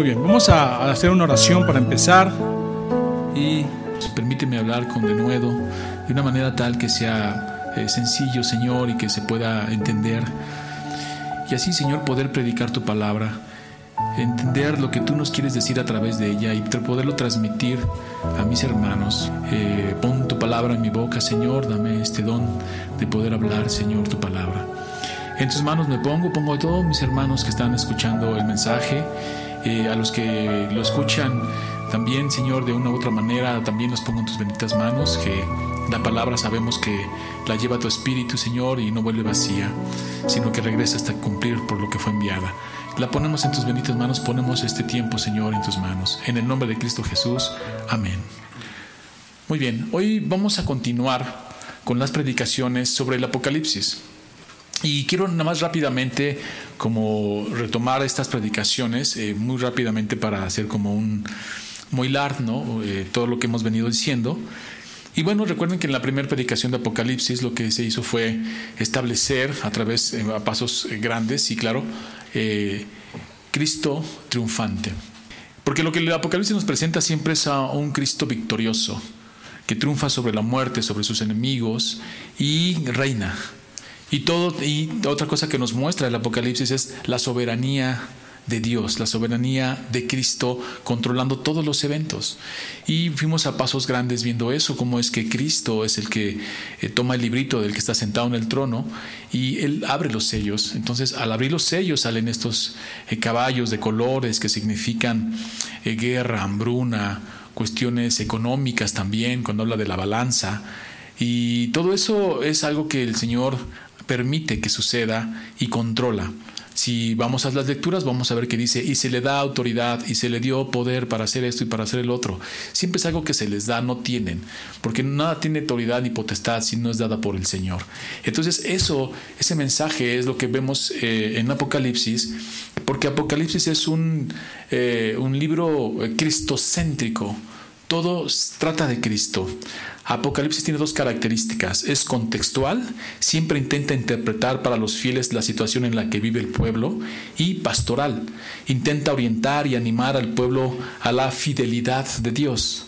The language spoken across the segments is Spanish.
Muy bien, vamos a hacer una oración para empezar y permíteme hablar con denuedo de una manera tal que sea eh, sencillo, Señor, y que se pueda entender. Y así, Señor, poder predicar tu palabra, entender lo que tú nos quieres decir a través de ella y poderlo transmitir a mis hermanos. Eh, pon tu palabra en mi boca, Señor, dame este don de poder hablar, Señor, tu palabra. En tus manos me pongo, pongo a todos mis hermanos que están escuchando el mensaje eh, a los que lo escuchan también, Señor, de una u otra manera, también los pongo en tus benditas manos, que la palabra sabemos que la lleva tu espíritu, Señor, y no vuelve vacía, sino que regresa hasta cumplir por lo que fue enviada. La ponemos en tus benditas manos, ponemos este tiempo, Señor, en tus manos. En el nombre de Cristo Jesús. Amén. Muy bien, hoy vamos a continuar con las predicaciones sobre el Apocalipsis. Y quiero nada más rápidamente como retomar estas predicaciones, eh, muy rápidamente para hacer como un muy largo, ¿no? Eh, todo lo que hemos venido diciendo. Y bueno, recuerden que en la primera predicación de Apocalipsis lo que se hizo fue establecer a través, eh, pasos grandes y claro, Cristo triunfante. Porque lo que el Apocalipsis nos presenta siempre es a un Cristo victorioso, que triunfa sobre la muerte, sobre sus enemigos y reina. Y, todo, y otra cosa que nos muestra el Apocalipsis es la soberanía de Dios, la soberanía de Cristo controlando todos los eventos. Y fuimos a pasos grandes viendo eso, como es que Cristo es el que eh, toma el librito del que está sentado en el trono y Él abre los sellos. Entonces, al abrir los sellos salen estos eh, caballos de colores que significan eh, guerra, hambruna, cuestiones económicas también, cuando habla de la balanza. Y todo eso es algo que el Señor permite que suceda y controla. Si vamos a las lecturas, vamos a ver que dice, y se le da autoridad, y se le dio poder para hacer esto y para hacer el otro. Siempre es algo que se les da, no tienen, porque nada tiene autoridad ni potestad si no es dada por el Señor. Entonces, eso, ese mensaje es lo que vemos eh, en Apocalipsis, porque Apocalipsis es eh, un libro cristocéntrico. Todo trata de Cristo. Apocalipsis tiene dos características. Es contextual, siempre intenta interpretar para los fieles la situación en la que vive el pueblo, y pastoral, intenta orientar y animar al pueblo a la fidelidad de Dios.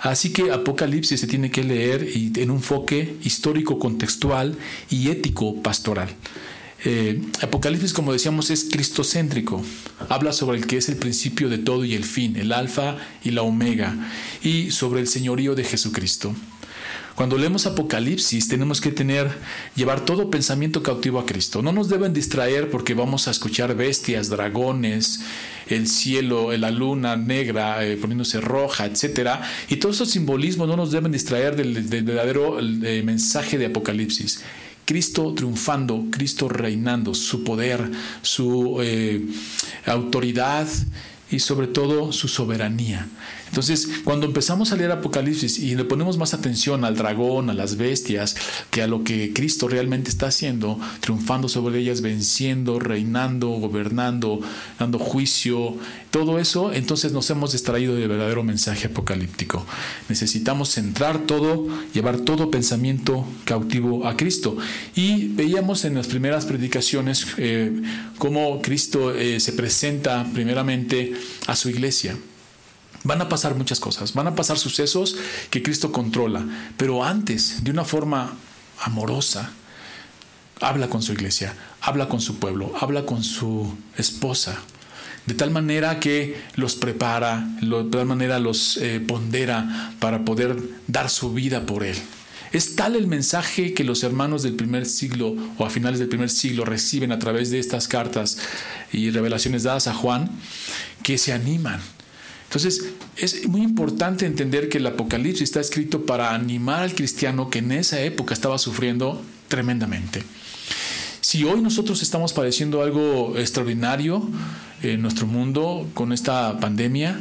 Así que Apocalipsis se tiene que leer en un enfoque histórico, contextual y ético pastoral. Eh, Apocalipsis, como decíamos, es cristocéntrico. Habla sobre el que es el principio de todo y el fin, el alfa y la omega, y sobre el señorío de Jesucristo. Cuando leemos Apocalipsis tenemos que tener, llevar todo pensamiento cautivo a Cristo. No nos deben distraer porque vamos a escuchar bestias, dragones, el cielo, la luna negra eh, poniéndose roja, etc. Y todos esos simbolismos no nos deben distraer del, verdadero mensaje de Apocalipsis. Cristo triunfando, Cristo reinando, su poder, su eh, autoridad y sobre todo su soberanía. Entonces, cuando empezamos a leer Apocalipsis y le ponemos más atención al dragón, a las bestias, que a lo que Cristo realmente está haciendo, triunfando sobre ellas, venciendo, reinando, gobernando, dando juicio, todo eso, entonces nos hemos distraído del verdadero mensaje apocalíptico. Necesitamos centrar todo, llevar todo pensamiento cautivo a Cristo. Y veíamos en las primeras predicaciones eh, cómo Cristo eh, se presenta primeramente a su iglesia. Van a pasar muchas cosas, van a pasar sucesos que Cristo controla, pero antes, de una forma amorosa, habla con su iglesia, habla con su pueblo, habla con su esposa, de tal manera que los prepara, de tal manera los eh, pondera para poder dar su vida por Él. Es tal el mensaje que los hermanos del primer siglo o a finales del primer siglo reciben a través de estas cartas y revelaciones dadas a Juan, que se animan entonces, es muy importante entender que el Apocalipsis está escrito para animar al cristiano que en esa época estaba sufriendo tremendamente. Si hoy nosotros estamos padeciendo algo extraordinario en nuestro mundo con esta pandemia,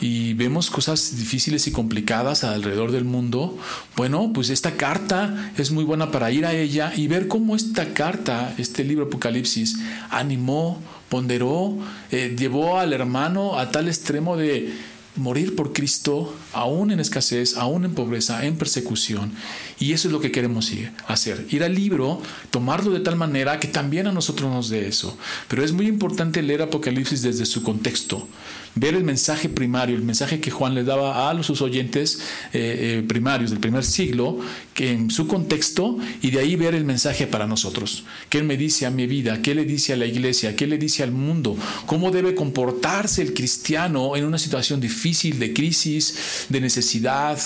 y vemos cosas difíciles y complicadas alrededor del mundo, bueno, pues esta carta es muy buena para ir a ella y ver cómo esta carta, este libro Apocalipsis, animó, ponderó, eh, llevó al hermano a tal extremo de morir por Cristo, aún en escasez, aún en pobreza, en persecución. Y eso es lo que queremos ir, hacer, ir al libro, tomarlo de tal manera que también a nosotros nos dé eso. Pero es muy importante leer Apocalipsis desde su contexto, ver el mensaje primario, el mensaje que Juan le daba a sus oyentes eh, eh, primarios del primer siglo, que en su contexto, y de ahí ver el mensaje para nosotros. ¿Qué él me dice a mi vida? ¿Qué le dice a la iglesia? ¿Qué le dice al mundo? ¿Cómo debe comportarse el cristiano en una situación difícil de crisis, de necesidad,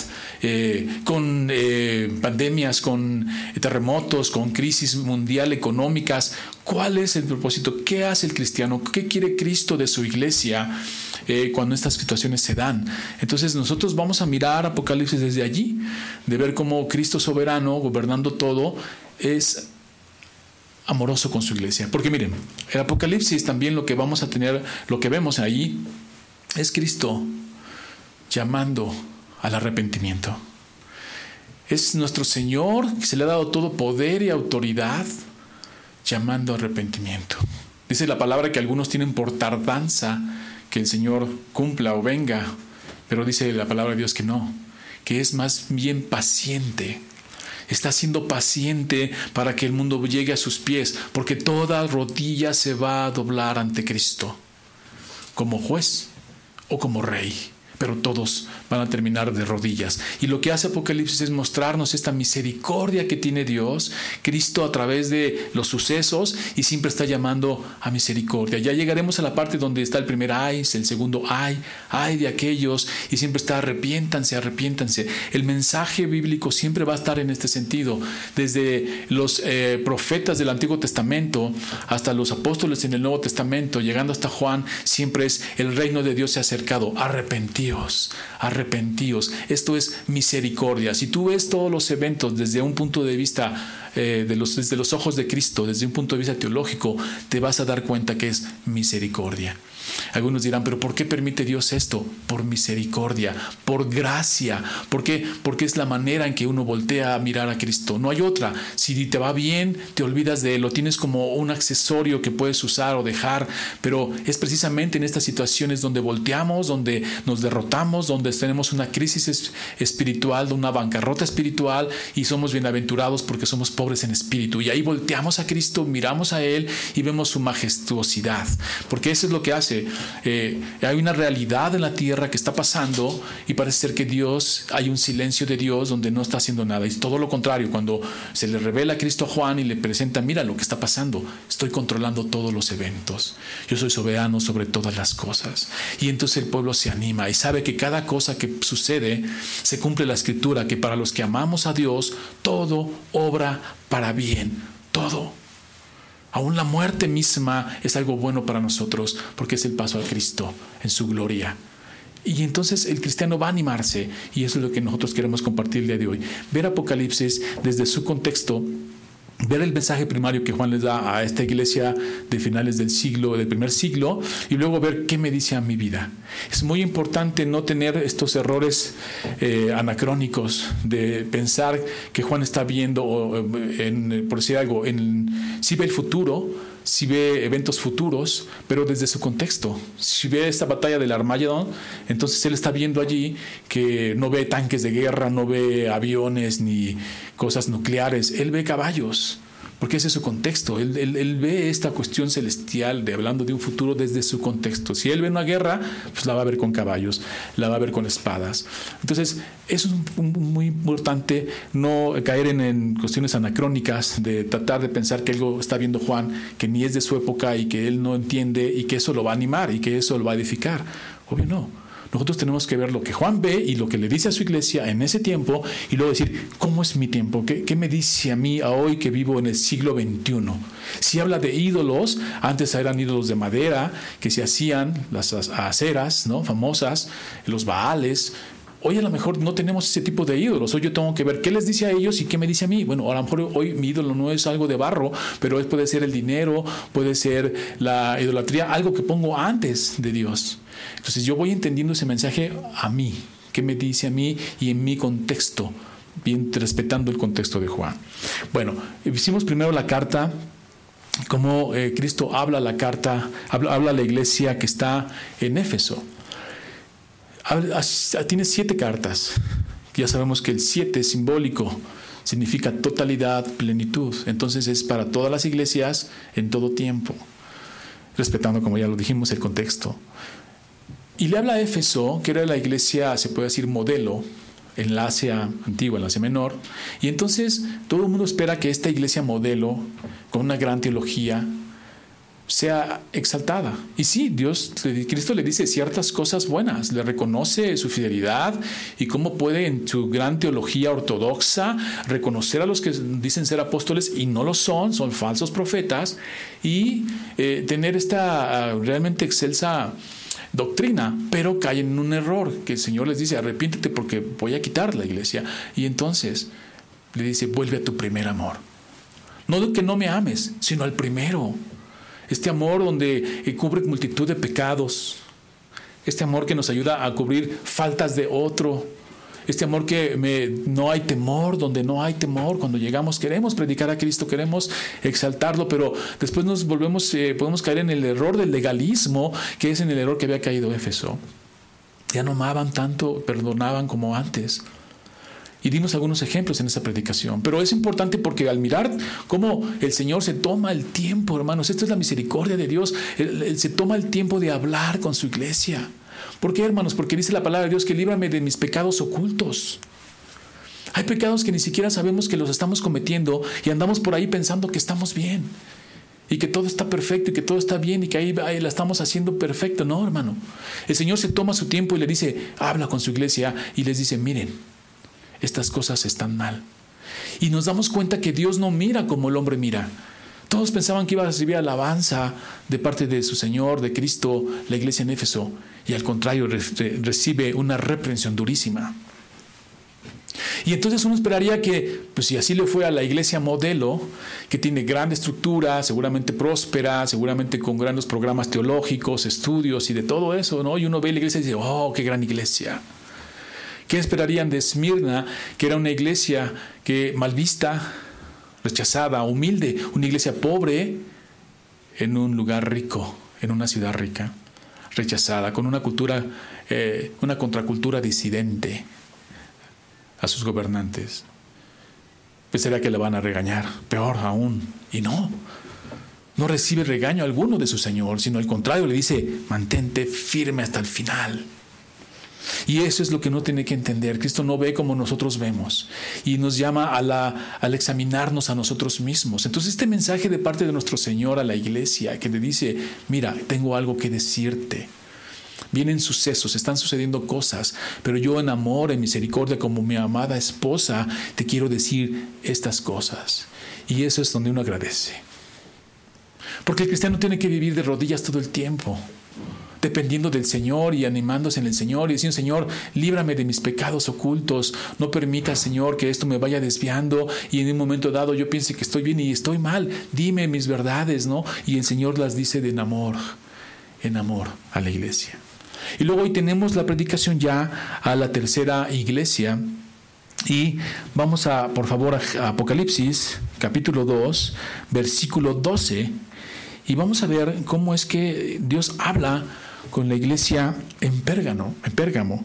eh, con pandemias, con terremotos, con crisis mundial económicas? ¿Cuál es el propósito? ¿Qué hace el cristiano? ¿Qué quiere Cristo de su iglesia? Eh, cuando estas situaciones se dan. Entonces nosotros vamos a mirar Apocalipsis desde allí, de ver cómo Cristo soberano, gobernando todo, es amoroso con su iglesia. Porque miren, el Apocalipsis también lo que vamos a tener, lo que vemos ahí, es Cristo llamando al arrepentimiento. Es nuestro Señor que se le ha dado todo poder y autoridad llamando arrepentimiento. Dice la palabra que algunos tienen por tardanza que el Señor cumpla o venga, pero dice la palabra de Dios que no, que es más bien paciente. Está siendo paciente para que el mundo llegue a sus pies, porque toda rodilla se va a doblar ante Cristo, como juez o como rey pero todos van a terminar de rodillas. Y lo que hace Apocalipsis es mostrarnos esta misericordia que tiene Dios, Cristo a través de los sucesos y siempre está llamando a misericordia. Ya llegaremos a la parte donde está el primer ay, el segundo ay, ay de aquellos y siempre está arrepiéntanse, arrepiéntanse. El mensaje bíblico siempre va a estar en este sentido, desde los eh, profetas del Antiguo Testamento hasta los apóstoles en el Nuevo Testamento, llegando hasta Juan, siempre es el reino de Dios se ha acercado, arrepentido arrepentíos, Esto es misericordia. Si tú ves todos los eventos desde un punto de vista, eh, de desde los ojos de Cristo, desde un punto de vista teológico, te vas a dar cuenta que es misericordia. Algunos dirán, pero ¿por qué permite Dios esto? Por misericordia, por gracia. ¿Por qué? Porque es la manera en que uno voltea a mirar a Cristo. No hay otra. Si te va bien, te olvidas de él, lo tienes como un accesorio que puedes usar o dejar, pero es precisamente en estas situaciones donde volteamos, donde nos derrotamos, donde tenemos una crisis espiritual, una bancarrota espiritual y somos bienaventurados porque somos pobres en espíritu. Y ahí volteamos a Cristo, miramos a Él y vemos su majestuosidad, porque eso es lo que hace eh, hay una realidad en la tierra que está pasando y parece ser que Dios, hay un silencio de Dios donde no está haciendo nada. Y todo lo contrario, cuando se le revela a Cristo a Juan y le presenta, mira lo que está pasando, estoy controlando todos los eventos, yo soy soberano sobre todas las cosas. Y entonces el pueblo se anima y sabe que cada cosa que sucede se cumple la escritura, que para los que amamos a Dios, todo obra para bien, todo Aún la muerte misma es algo bueno para nosotros porque es el paso a Cristo en su gloria. Y entonces el cristiano va a animarse y eso es lo que nosotros queremos compartir el día de hoy. Ver Apocalipsis desde su contexto ver el mensaje primario que Juan les da a esta iglesia de finales del siglo, del primer siglo, y luego ver qué me dice a mi vida. Es muy importante no tener estos errores eh, anacrónicos de pensar que Juan está viendo, en, por decir algo, en, si ve el futuro, si ve eventos futuros, pero desde su contexto. Si ve esta batalla del Armagedón, entonces él está viendo allí que no ve tanques de guerra, no ve aviones ni cosas nucleares, él ve caballos porque ese es su contexto. Él, ve esta cuestión celestial de hablando de un futuro desde su contexto. Si él ve una guerra, pues la va a ver con caballos, la va a ver con espadas. Entonces, eso es muy importante, no caer en, en, cuestiones anacrónicas, de tratar de pensar que algo está viendo Juan que ni es de su época y que él no entiende y que eso lo va a animar y que eso lo va a edificar. Obvio no. Nosotros tenemos que ver lo que Juan ve y lo que le dice a su iglesia en ese tiempo y luego decir, ¿cómo es mi tiempo? ¿Qué, me dice a mí a hoy que vivo en el siglo XXI? Si habla de ídolos, antes eran ídolos de madera que se hacían, las aceras ¿no? famosas, los baales, Hoy a lo mejor no tenemos ese tipo de ídolos. Hoy yo tengo que ver qué les dice a ellos y qué me dice a mí. Bueno, a lo mejor hoy mi ídolo no es algo de barro, pero puede ser el dinero, puede ser la idolatría, algo que pongo antes de Dios. Entonces yo voy entendiendo ese mensaje a mí, qué me dice a mí y en mi contexto, bien respetando el contexto de Juan. Bueno, hicimos primero la carta cómo eh, Cristo habla la carta, habla, habla, la iglesia que está en Éfeso. Tiene siete cartas. Ya sabemos que el siete simbólico significa totalidad, plenitud. Entonces es para todas las iglesias en todo tiempo, respetando, como ya lo dijimos, el contexto. Y le habla a Éfeso, que era la iglesia, se puede decir, modelo, en la Asia antigua, en la Asia menor. Y entonces todo el mundo espera que esta iglesia modelo, con una gran teología, sea exaltada. Y sí, Dios, Cristo le dice ciertas cosas buenas, le reconoce su fidelidad y cómo puede en su gran teología ortodoxa reconocer a los que dicen ser apóstoles y no lo son, son falsos profetas, y eh, tener esta ah, realmente excelsa doctrina, pero caen en un error, que el Señor les dice, arrepiéntete porque voy a quitar la iglesia. Y entonces le dice, vuelve a tu primer amor. No de que no me ames, sino al primero. Este amor donde eh, cubre multitud de pecados. Este amor que nos ayuda a cubrir faltas de otro este amor que no hay temor, donde no hay temor, cuando llegamos queremos predicar a Cristo, queremos exaltarlo, pero después nos volvemos, eh, podemos caer en el error del legalismo, que es en el error que había caído Éfeso. Ya no amaban tanto, perdonaban como antes. Y dimos algunos ejemplos en esa predicación. Pero es importante porque al mirar cómo el Señor se toma el tiempo, hermanos, esto es la misericordia de Dios, él se toma el tiempo de hablar con su iglesia. ¿Por qué, hermanos? Porque dice la palabra de Dios que líbrame de mis pecados ocultos. Hay pecados que ni siquiera sabemos que los estamos cometiendo y andamos por ahí pensando que estamos bien y que todo está perfecto y que todo está bien y que ahí, ahí, la estamos haciendo perfecto. No, hermano. El Señor se toma su tiempo y le dice, habla con su iglesia y les dice, miren, estas cosas están mal. Y nos damos cuenta que Dios no mira como el hombre mira. Todos pensaban que iba a recibir alabanza de parte de su Señor, de Cristo, la iglesia en Éfeso, y al contrario recibe una reprensión durísima. Y entonces uno esperaría que, pues si así le fue a la iglesia modelo, que tiene gran estructura, seguramente próspera, seguramente con grandes programas teológicos, estudios y de todo eso, ¿no? Y uno ve la iglesia y dice, oh, qué gran iglesia. ¿Qué esperarían de Esmirna, que era una iglesia que mal vista, rechazada, humilde, una iglesia pobre en un lugar rico, en una ciudad rica, rechazada, con una cultura, eh, una contracultura disidente a sus gobernantes. Pensaría que le van a regañar, peor aún, y no. No recibe regaño alguno de su Señor, sino al contrario le dice, mantente firme hasta el final. Y eso es lo que no tiene que entender. Cristo no ve como nosotros vemos y nos llama a la, al examinarnos a nosotros mismos. Entonces este mensaje de parte de nuestro Señor a la iglesia que le dice, mira, tengo algo que decirte. Vienen sucesos, están sucediendo cosas, pero yo en amor, en misericordia, como mi amada esposa, te quiero decir estas cosas. Y eso es donde uno agradece. Porque el cristiano tiene que vivir de rodillas todo el tiempo dependiendo del Señor y animándose en el Señor y diciendo, Señor, líbrame de mis pecados ocultos, no permita, Señor, que esto me vaya desviando y en un momento dado yo piense que estoy bien y estoy mal, dime mis verdades, ¿no? Y el Señor las dice de en amor, en amor a la iglesia. Y luego hoy tenemos la predicación ya a la tercera iglesia. Y vamos a, por favor, a Apocalipsis, capítulo 2, versículo 12. Y vamos a ver cómo es que Dios habla con la iglesia en Pérgamo, en Pérgamo.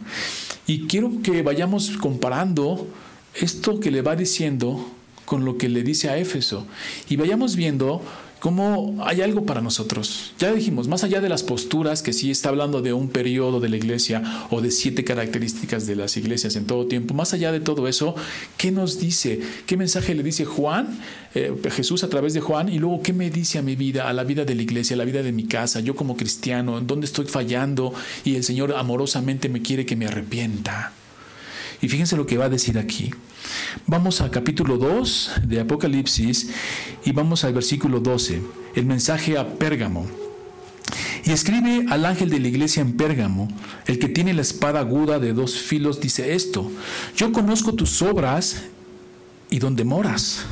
Y quiero que vayamos comparando esto que le va diciendo con lo que le dice a Éfeso y vayamos viendo cómo hay algo para nosotros. Ya dijimos, más allá de las posturas, que sí está hablando de un periodo de la iglesia o de siete características de las iglesias en todo tiempo, más allá de todo eso, ¿qué nos dice? ¿Qué mensaje le dice Juan, eh, Jesús a través de Juan? Y luego, ¿qué me dice a mi vida, a la vida de la iglesia, a la vida de mi casa, yo como cristiano, en dónde estoy fallando y el Señor amorosamente me quiere que me arrepienta? Y fíjense lo que va a decir aquí. Vamos al capítulo 2 de Apocalipsis y vamos al versículo 12, el mensaje a Pérgamo. Y escribe al ángel de la iglesia en Pérgamo, el que tiene la espada aguda de dos filos, dice esto, yo conozco tus obras y donde moras,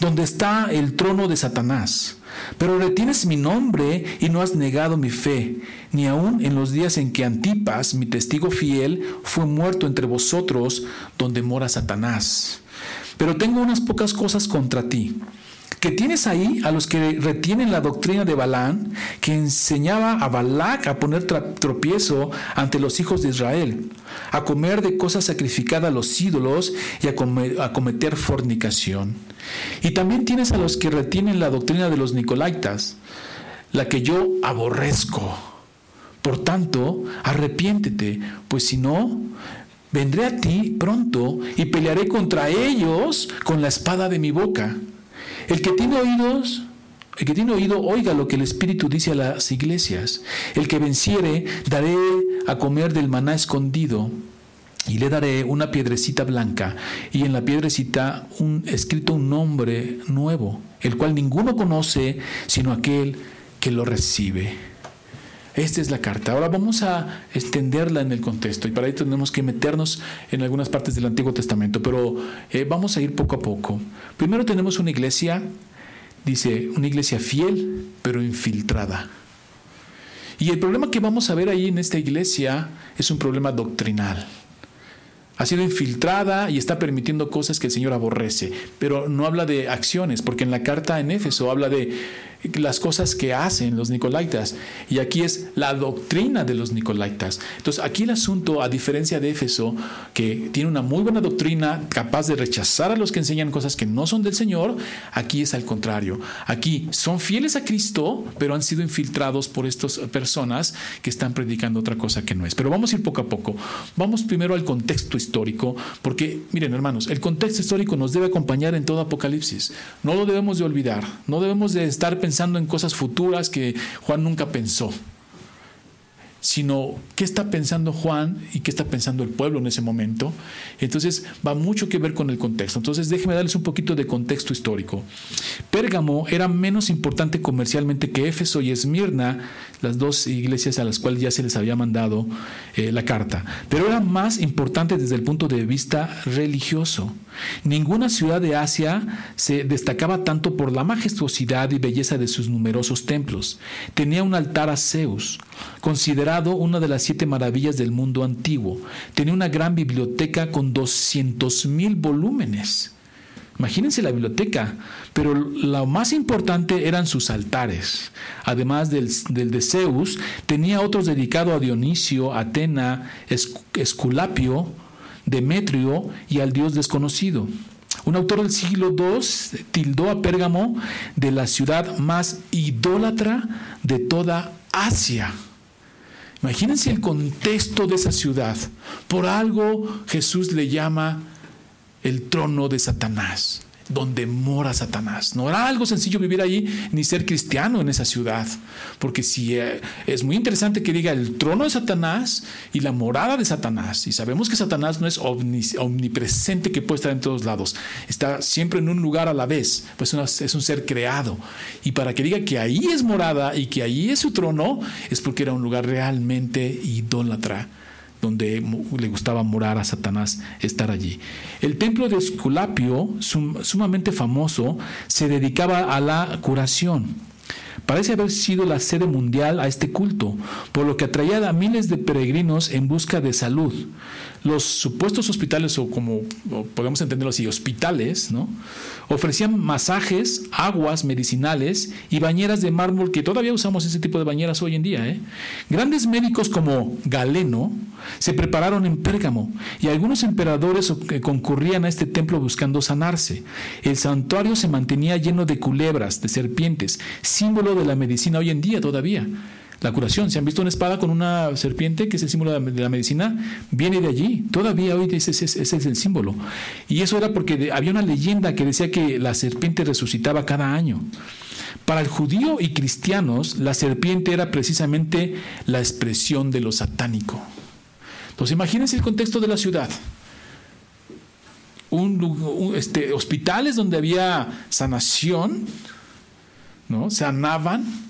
donde está el trono de Satanás pero retienes mi nombre y no has negado mi fe, ni aun en los días en que Antipas, mi testigo fiel, fue muerto entre vosotros, donde mora Satanás. Pero tengo unas pocas cosas contra ti que tienes ahí a los que retienen la doctrina de Balán, que enseñaba a Balac a poner tropiezo ante los hijos de Israel, a comer de cosas sacrificadas a los ídolos y a, a cometer fornicación. Y también tienes a los que retienen la doctrina de los Nicolaitas, la que yo aborrezco. Por tanto, arrepiéntete, pues si no, vendré a ti pronto y pelearé contra ellos con la espada de mi boca. El que tiene oídos, el que tiene oído, oiga lo que el Espíritu dice a las iglesias. El que venciere, daré a comer del maná escondido y le daré una piedrecita blanca y en la piedrecita un, escrito un nombre nuevo, el cual ninguno conoce sino aquel que lo recibe. Esta es la carta. Ahora vamos a extenderla en el contexto y para ello tenemos que meternos en algunas partes del Antiguo Testamento, pero eh, vamos a ir poco a poco. Primero tenemos una iglesia, dice, una iglesia fiel pero infiltrada. Y el problema que vamos a ver ahí en esta iglesia es un problema doctrinal ha sido infiltrada y está permitiendo cosas que el Señor aborrece. Pero no habla de acciones, porque en la carta en Éfeso habla de las cosas que hacen los nicolaitas. Y aquí es la doctrina de los nicolaitas. Entonces aquí el asunto, a diferencia de Éfeso, que tiene una muy buena doctrina, capaz de rechazar a los que enseñan cosas que no son del Señor, aquí es al contrario. Aquí son fieles a Cristo, pero han sido infiltrados por estas personas que están predicando otra cosa que no es. Pero vamos a ir poco a poco. Vamos primero al contexto histórico, porque miren hermanos, el contexto histórico nos debe acompañar en todo Apocalipsis. No lo debemos de olvidar. No debemos de estar pensando pensando en cosas futuras que Juan nunca pensó, sino qué está pensando Juan y qué está pensando el pueblo en ese momento. Entonces va mucho que ver con el contexto. Entonces déjenme darles un poquito de contexto histórico. Pérgamo era menos importante comercialmente que Éfeso y Esmirna, las dos iglesias a las cuales ya se les había mandado eh, la carta, pero era más importante desde el punto de vista religioso. Ninguna ciudad de Asia se destacaba tanto por la majestuosidad y belleza de sus numerosos templos. Tenía un altar a Zeus, considerado una de las siete maravillas del mundo antiguo. Tenía una gran biblioteca con 200.000 volúmenes. Imagínense la biblioteca, pero lo más importante eran sus altares. Además del, de Zeus, tenía otros dedicados a Dionisio, Atena, Esculapio, Demetrio y al dios desconocido. Un autor del siglo II tildó a Pérgamo de la ciudad más idólatra de toda Asia. Imagínense el contexto de esa ciudad. Por algo Jesús le llama el trono de Satanás donde mora Satanás. No era algo sencillo vivir allí ni ser cristiano en esa ciudad, porque si eh, es muy interesante que diga el trono de Satanás y la morada de Satanás, y sabemos que Satanás no es omnipresente que puede estar en todos lados, está siempre en un lugar a la vez, pues es un ser creado, y para que diga que ahí es morada y que ahí es su trono, es porque era un lugar realmente idólatra donde le gustaba morar a Satanás, estar allí. El templo de Esculapio, sumamente famoso, se dedicaba a la curación. Parece haber sido la sede mundial a este culto, por lo que atraía a miles de peregrinos en busca de salud. Los supuestos hospitales, o como podemos entenderlo así, hospitales, ¿no? ofrecían masajes, aguas medicinales y bañeras de mármol, que todavía usamos ese tipo de bañeras hoy en día. ¿eh? Grandes médicos como Galeno se prepararon en Pérgamo y algunos emperadores concurrían a este templo buscando sanarse. El santuario se mantenía lleno de culebras, de serpientes, símbolo de la medicina hoy en día todavía. La curación, si han visto una espada con una serpiente, que es el símbolo de la medicina, viene de allí. Todavía hoy ese, ese es el símbolo. Y eso era porque había una leyenda que decía que la serpiente resucitaba cada año. Para el judío y cristianos, la serpiente era precisamente la expresión de lo satánico. Entonces, imagínense el contexto de la ciudad. Un, este, hospitales donde había sanación, ¿no? Sanaban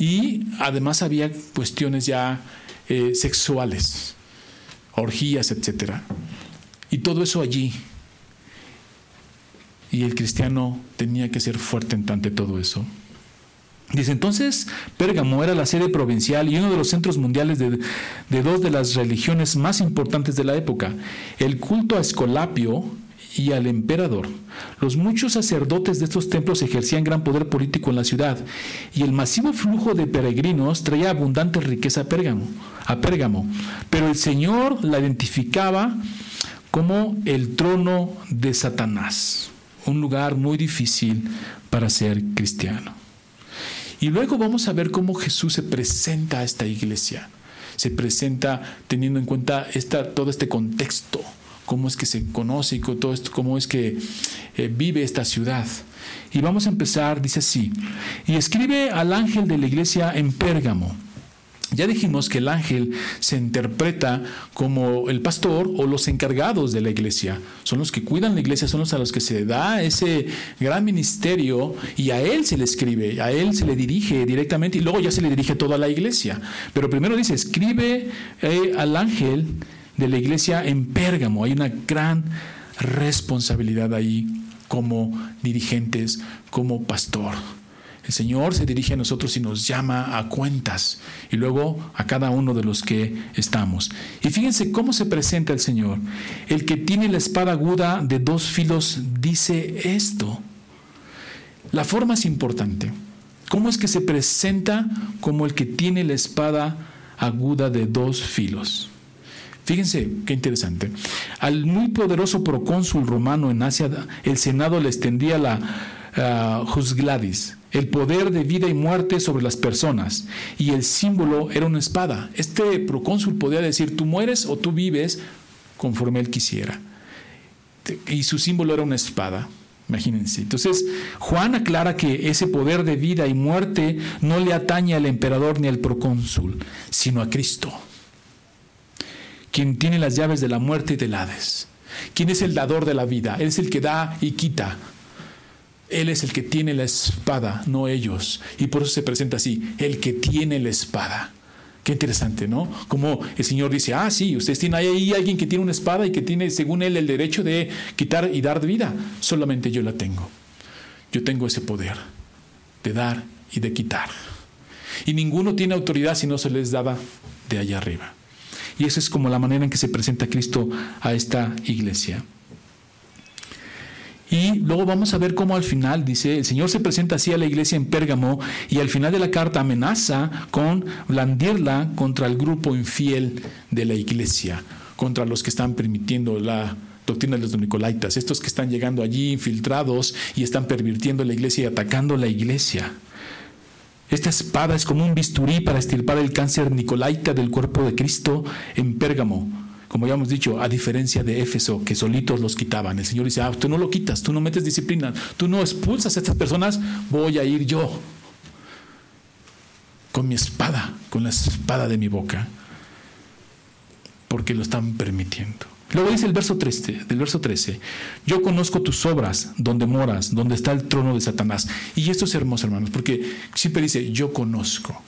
y además había cuestiones ya eh, sexuales, orgías, etc. Y todo eso allí. Y el cristiano tenía que ser fuerte en ante todo eso. Dice entonces, Pérgamo era la sede provincial y uno de los centros mundiales de, de, dos de las religiones más importantes de la época. El culto a Escolapio y al emperador. Los muchos sacerdotes de estos templos ejercían gran poder político en la ciudad y el masivo flujo de peregrinos traía abundante riqueza a Pérgamo, a. Pero el Señor la identificaba como el trono de Satanás, un lugar muy difícil para ser cristiano. Y luego vamos a ver cómo Jesús se presenta a esta iglesia. Se presenta teniendo en cuenta esta, todo este contexto, cómo es que se conoce y todo esto, cómo es que eh, vive esta ciudad. Y vamos a empezar, dice así, y escribe al ángel de la iglesia en Pérgamo ya dijimos que el ángel se interpreta como el pastor o los encargados de la iglesia. Son los que cuidan la iglesia, son los a los que se da ese gran ministerio y a él se le escribe, a él se le dirige directamente y luego ya se le dirige toda la iglesia. Pero primero dice, escribe eh, al ángel de la iglesia en Pérgamo. Hay una gran responsabilidad ahí como dirigentes, como pastor. El Señor se dirige a nosotros y nos llama a cuentas y luego a cada uno de los que estamos. Y fíjense cómo se presenta el Señor. El que tiene la espada aguda de dos filos dice esto. La forma es importante. ¿Cómo es que se presenta como el que tiene la espada aguda de dos filos? Fíjense qué interesante. Al muy poderoso procónsul romano en Asia, el Senado le extendía la uh, Juzgladis, el poder de vida y muerte sobre las personas, y el símbolo era una espada. Este procónsul podía decir, tú mueres o tú vives conforme él quisiera. Y su símbolo era una espada. Imagínense. Entonces, Juan aclara que ese poder de vida y muerte no le atañe al emperador ni al procónsul, sino a Cristo, quien tiene las llaves de la muerte y del Hades. ¿Quién es el dador de la vida? Él es el que da y quita. Él es el que tiene la espada, no ellos. Y por eso se presenta así, el que tiene la espada. Qué interesante, ¿no? Como el Señor dice, ah, sí, ustedes tienen ahí alguien que tiene una espada y que tiene, según Él, el derecho de quitar y dar vida. Solamente yo la tengo. Yo tengo ese poder de dar y de quitar. Y ninguno tiene autoridad si no se les daba de allá arriba. Y esa es como la manera en que se presenta Cristo a esta iglesia. Y luego vamos a ver cómo al final dice, el Señor se presenta así a la iglesia en Pérgamo y al final de la carta amenaza con blandirla contra el grupo infiel de la iglesia, contra los que están permitiendo la doctrina de los nicolaitas, estos que están llegando allí infiltrados y están pervirtiendo la iglesia y atacando la iglesia. Esta espada es como un bisturí para estirpar el cáncer nicolaita del cuerpo de Cristo en Pérgamo como ya hemos dicho, a diferencia de Éfeso, que solitos los quitaban. El Señor dice, ah, tú no lo quitas, tú no metes disciplina, tú no expulsas a estas personas, voy a ir yo con mi espada, con la espada de mi boca, porque lo están permitiendo. Luego dice el verso 13, del verso 13, yo conozco tus obras, donde moras, donde está el trono de Satanás. Y esto es hermoso, hermanos, porque siempre dice, yo conozco.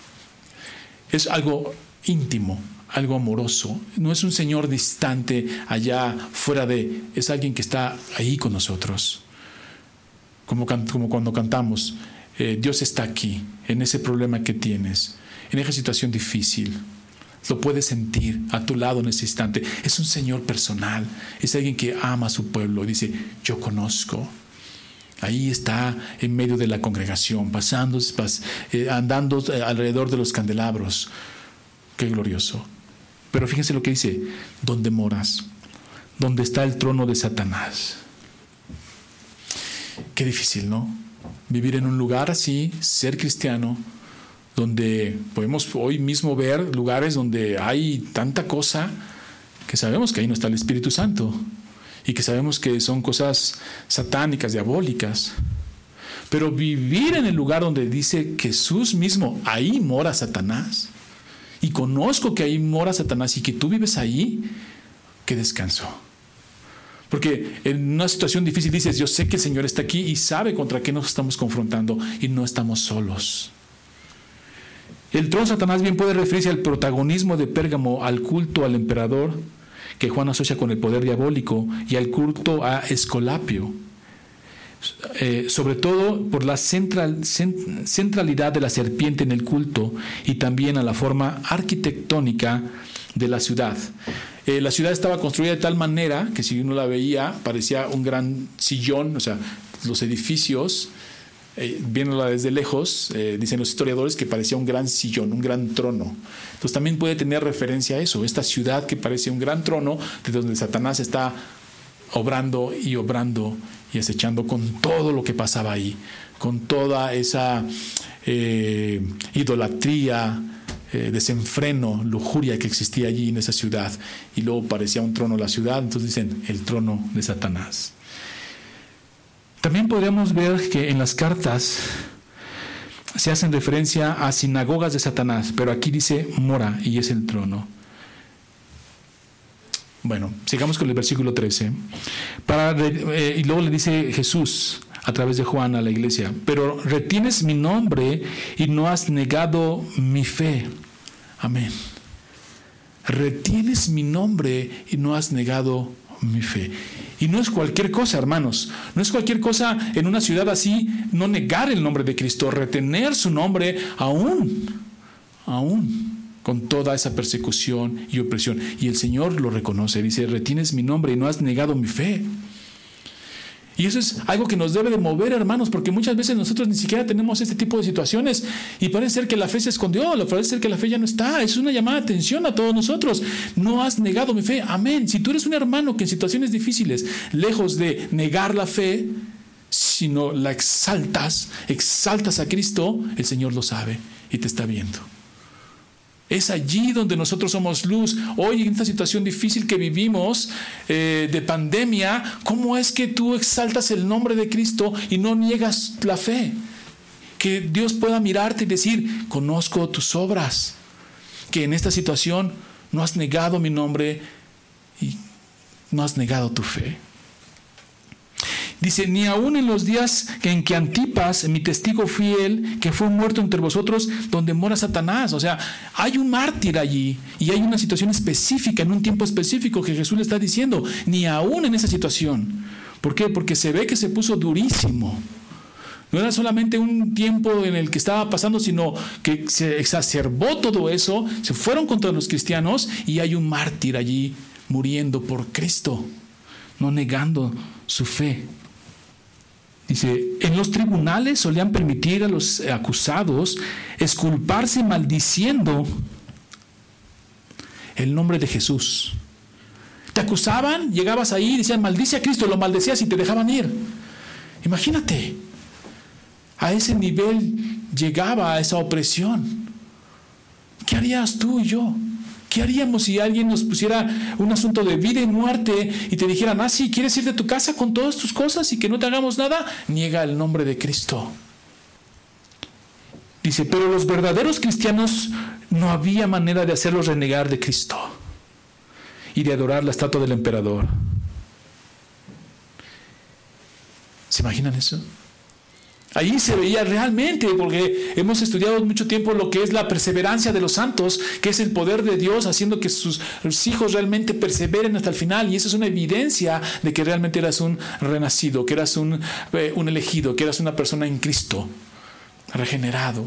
Es algo íntimo, algo amoroso. No es un Señor distante allá fuera de, es alguien que está ahí con nosotros. Como, cuando cantamos, eh, Dios está aquí, en ese problema que tienes, en esa situación difícil. Lo puedes sentir a tu lado en ese instante. Es un Señor personal, es alguien que ama a su pueblo. Dice, yo conozco. Ahí está en medio de la congregación, pasando, eh, andando eh, alrededor de los candelabros. Qué glorioso. Pero fíjense lo que dice, ¿dónde moras? ¿Dónde está el trono de Satanás? Qué difícil, ¿no? Vivir en un lugar así, ser cristiano, donde podemos hoy mismo ver lugares donde hay tanta cosa que sabemos que ahí no está el Espíritu Santo y que sabemos que son cosas satánicas, diabólicas. Pero vivir en el lugar donde dice Jesús mismo, ahí mora Satanás y conozco que ahí mora Satanás y que tú vives ahí, qué descanso. Porque en una situación difícil dices, yo sé que el Señor está aquí y sabe contra qué nos estamos confrontando y no estamos solos. El trono Satanás bien puede referirse al protagonismo de Pérgamo, al culto al emperador, que Juan asocia con el poder diabólico, y al culto a Escolapio, eh, sobre todo por la central, centralidad de la serpiente en el culto y también a la forma arquitectónica de la ciudad. Eh, la ciudad estaba construida de tal manera que si uno la veía parecía un gran sillón, o sea, los edificios, eh, viéndola desde lejos, dicen los historiadores que parecía un gran sillón, un gran trono. Entonces también puede tener referencia a eso, esta ciudad que parece un gran trono, de donde Satanás está obrando y obrando y acechando con todo lo que pasaba ahí, con toda esa eh, idolatría, eh, desenfreno, lujuria que existía allí en esa ciudad. Y luego parecía un trono la ciudad, entonces dicen el trono de Satanás. También podríamos ver que en las cartas se hacen referencia a sinagogas de Satanás, pero aquí dice mora y es el trono. Bueno, sigamos con el versículo 13. Para, eh, y luego le dice Jesús a través de Juan a la iglesia, pero retienes mi nombre y no has negado mi fe. Amén. Retienes mi nombre y no has negado mi fe. Y no es cualquier cosa, hermanos. No es cualquier cosa en una ciudad así no negar el nombre de Cristo, retener su nombre aún, aún con toda esa persecución y opresión. Y el Señor lo reconoce, dice, retienes mi nombre y no has negado mi fe. Y eso es algo que nos debe de mover, hermanos, porque muchas veces nosotros ni siquiera tenemos este tipo de situaciones y parece ser que la fe se escondió, parece ser que la fe ya no está. Es una llamada de atención a todos nosotros. No has negado mi fe. Amén. Si tú eres un hermano que en situaciones difíciles, lejos de negar la fe, sino la exaltas, exaltas a Cristo, el Señor lo sabe y te está viendo. Es allí donde nosotros somos luz. Hoy en esta situación difícil que vivimos eh, de pandemia, ¿cómo es que tú exaltas el nombre de Cristo y no niegas la fe? Que Dios pueda mirarte y decir, conozco tus obras, que en esta situación no has negado mi nombre y no has negado tu fe. Dice, ni aun en los días en que Antipas, mi testigo fiel, que fue muerto entre vosotros, donde mora Satanás. O sea, hay un mártir allí y hay una situación específica, en un tiempo específico que Jesús le está diciendo, ni aún en esa situación. ¿Por qué? Porque se ve que se puso durísimo. No era solamente un tiempo en el que estaba pasando, sino que se exacerbó todo eso, se fueron contra los cristianos y hay un mártir allí muriendo por Cristo, no negando su fe. Dice, en los tribunales solían permitir a los acusados esculparse maldiciendo el nombre de Jesús. Te acusaban, llegabas ahí, decían, maldice a Cristo, lo maldecías y te dejaban ir. Imagínate, a ese nivel llegaba esa opresión. ¿Qué harías tú y yo? ¿Qué haríamos si alguien nos pusiera un asunto de vida y muerte y te dijeran, ah, sí, ¿quieres ir de tu casa con todas tus cosas y que no te hagamos nada? Niega el nombre de Cristo. Dice, pero los verdaderos cristianos no había manera de hacerlos renegar de Cristo y de adorar la estatua del emperador. ¿Se imaginan eso? Ahí se veía realmente, porque hemos estudiado mucho tiempo lo que es la perseverancia de los santos, que es el poder de Dios haciendo que sus, hijos realmente perseveren hasta el final. Y eso es una evidencia de que realmente eras un renacido, que eras un, eh, un elegido, que eras una persona en Cristo, regenerado.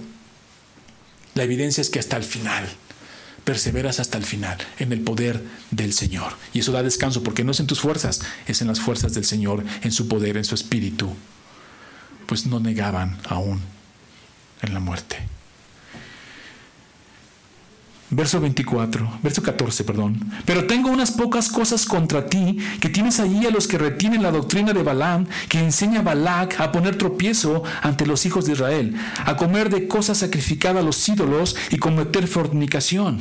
La evidencia es que hasta el final, perseveras hasta el final en el poder del Señor. Y eso da descanso, porque no es en tus fuerzas, es en las fuerzas del Señor, en su poder, en su espíritu pues no negaban aún en la muerte. Verso 24, verso 14, perdón. Pero tengo unas pocas cosas contra ti, que tienes allí a los que retienen la doctrina de Balaam, que enseña a Balac a poner tropiezo ante los hijos de Israel, a comer de cosas sacrificadas a los ídolos y cometer fornicación.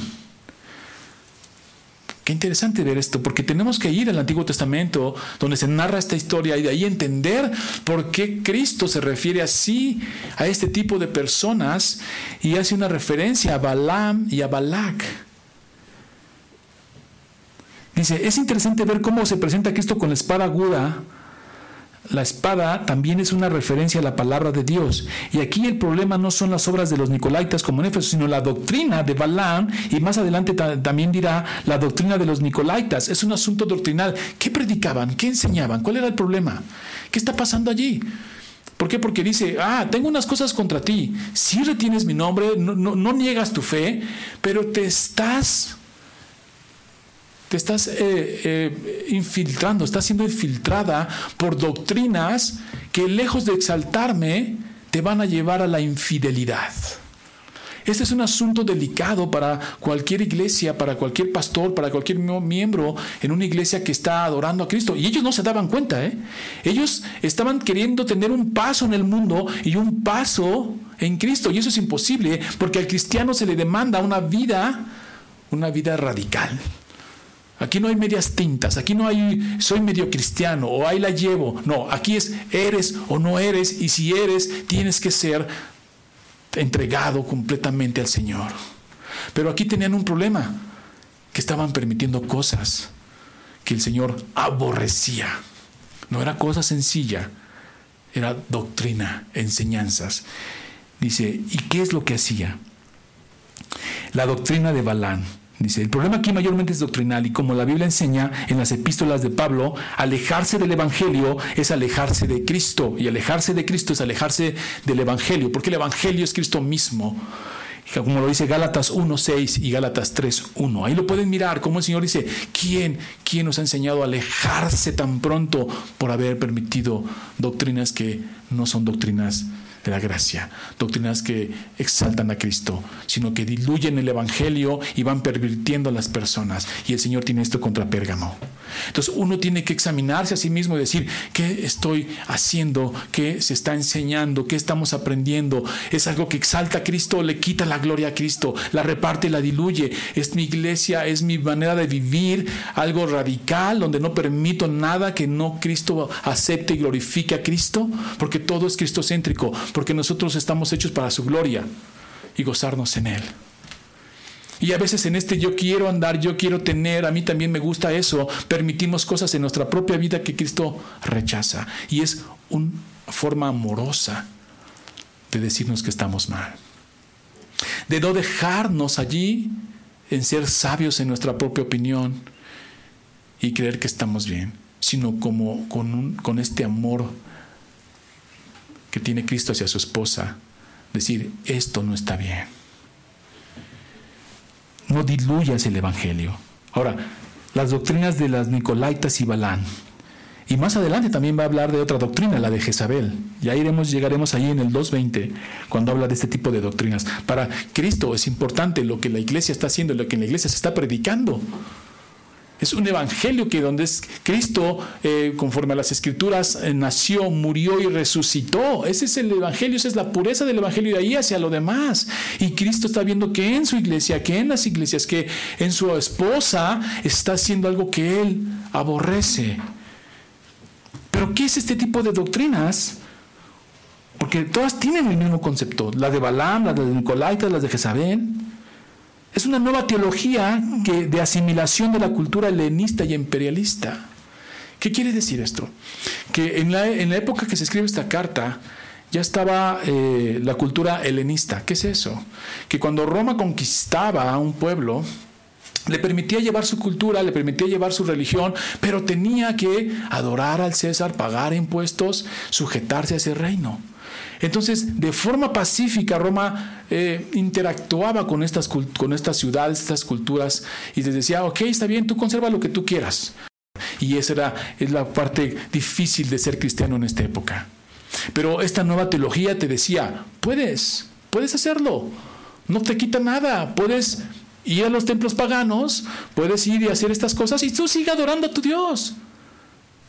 Qué interesante ver esto, porque tenemos que ir al Antiguo Testamento, donde se narra esta historia, y de ahí entender por qué Cristo se refiere así a este tipo de personas y hace una referencia a Balaam y a Balak. Dice, es interesante ver cómo se presenta Cristo con la espada aguda la espada también es una referencia a la palabra de Dios. Y aquí el problema no son las obras de los Nicolaitas como en Éfeso, sino la doctrina de Balaam, y más adelante también dirá la doctrina de los Nicolaitas. Es un asunto doctrinal. ¿Qué predicaban? ¿Qué enseñaban? ¿Cuál era el problema? ¿Qué está pasando allí? ¿Por qué? Porque dice, ah, tengo unas cosas contra ti. Si retienes mi nombre, no, no niegas tu fe, pero te estás te estás eh, eh, infiltrando, estás siendo infiltrada por doctrinas que lejos de exaltarme, te van a llevar a la infidelidad. Este es un asunto delicado para cualquier iglesia, para cualquier pastor, para cualquier miembro en una iglesia que está adorando a Cristo. Y ellos no se daban cuenta, ¿eh? Ellos estaban queriendo tener un paso en el mundo y un paso en Cristo. Y eso es imposible porque al cristiano se le demanda una vida, una vida radical. Aquí no hay medias tintas, aquí no hay soy medio cristiano o ahí la llevo. No, aquí es eres o no eres y si eres tienes que ser entregado completamente al Señor. Pero aquí tenían un problema, que estaban permitiendo cosas que el Señor aborrecía. No era cosa sencilla, era doctrina, enseñanzas. Dice, ¿y qué es lo que hacía? La doctrina de Balán. Dice, el problema aquí mayormente es doctrinal y como la Biblia enseña en las epístolas de Pablo, alejarse del Evangelio es alejarse de Cristo y alejarse de Cristo es alejarse del Evangelio, porque el Evangelio es Cristo mismo. Como lo dice Gálatas 1.6 y Gálatas 3.1. Ahí lo pueden mirar, como el Señor dice, ¿quién, ¿quién nos ha enseñado a alejarse tan pronto por haber permitido doctrinas que no son doctrinas de la gracia, doctrinas que exaltan a Cristo, sino que diluyen el Evangelio y van pervirtiendo a las personas. Y el Señor tiene esto contra Pérgamo. Entonces uno tiene que examinarse a sí mismo y decir, ¿qué estoy haciendo? ¿Qué se está enseñando? ¿Qué estamos aprendiendo? ¿Es algo que exalta a Cristo o le quita la gloria a Cristo? ¿La reparte y la diluye? ¿Es mi iglesia? ¿Es mi manera de vivir algo radical donde no permito nada que no Cristo acepte y glorifique a Cristo? Porque todo es cristocéntrico porque nosotros estamos hechos para su gloria y gozarnos en Él. Y a veces en este yo quiero andar, yo quiero tener, a mí también me gusta eso, permitimos cosas en nuestra propia vida que Cristo rechaza. Y es una forma amorosa de decirnos que estamos mal. De no dejarnos allí en ser sabios en nuestra propia opinión y creer que estamos bien, sino como con, con este amor que tiene Cristo hacia su esposa, decir, esto no está bien. No diluyas el Evangelio. Ahora, las doctrinas de las Nicolaitas y Balán. Y más adelante también va a hablar de otra doctrina, la de Jezabel. Ya iremos, llegaremos ahí en el 2.20, cuando habla de este tipo de doctrinas. Para Cristo es importante lo que la iglesia está haciendo, lo que la iglesia se está predicando. Es un evangelio que donde es Cristo, eh, conforme a las escrituras, eh, nació, murió y resucitó. Ese es el evangelio, esa es la pureza del evangelio de ahí hacia lo demás. Y Cristo está viendo que en su iglesia, que en las iglesias, que en su esposa está haciendo algo que él aborrece. Pero ¿qué es este tipo de doctrinas? Porque todas tienen el mismo concepto. La de Balaam, la de Nicolaitas, las de Jezabel. Es una nueva teología de asimilación de la cultura helenista y imperialista. ¿Qué quiere decir esto? Que en la, época que se escribe esta carta, ya estaba eh, la cultura helenista. ¿Qué es eso? Que cuando Roma conquistaba a un pueblo, le permitía llevar su cultura, le permitía llevar su religión, pero tenía que adorar al César, pagar impuestos, sujetarse a ese reino. Entonces, de forma pacífica, Roma eh, interactuaba con estas, con estas ciudades, estas culturas, y les decía, ok, está bien, tú conserva lo que tú quieras. Y esa era, es la parte difícil de ser cristiano en esta época. Pero esta nueva teología te decía, puedes, puedes hacerlo, no te quita nada, puedes ir a los templos paganos, puedes ir y hacer estas cosas y tú sigue adorando a tu Dios.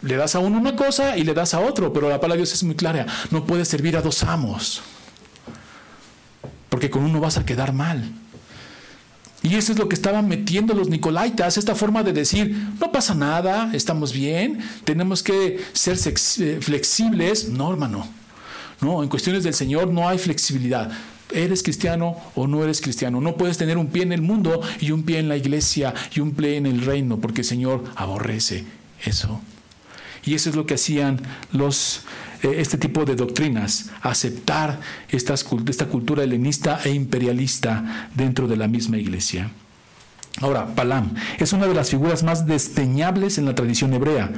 Le das a uno una cosa y le das a otro, pero la palabra de Dios es muy clara. No puedes servir a dos amos, porque con uno vas a quedar mal. Y eso es lo que estaban metiendo los Nicolaitas, esta forma de decir, no pasa nada, estamos bien, tenemos que ser eh, flexibles. No, hermano, no, en cuestiones del Señor no hay flexibilidad. ¿Eres cristiano o no eres cristiano? No puedes tener un pie en el mundo y un pie en la iglesia y un pie en el reino, porque el Señor aborrece eso. Y eso es lo que hacían los, eh, este tipo de doctrinas, aceptar esta cultura helenista e imperialista dentro de la misma iglesia. Ahora, Palam es una de las figuras más desdeñables en la tradición hebrea.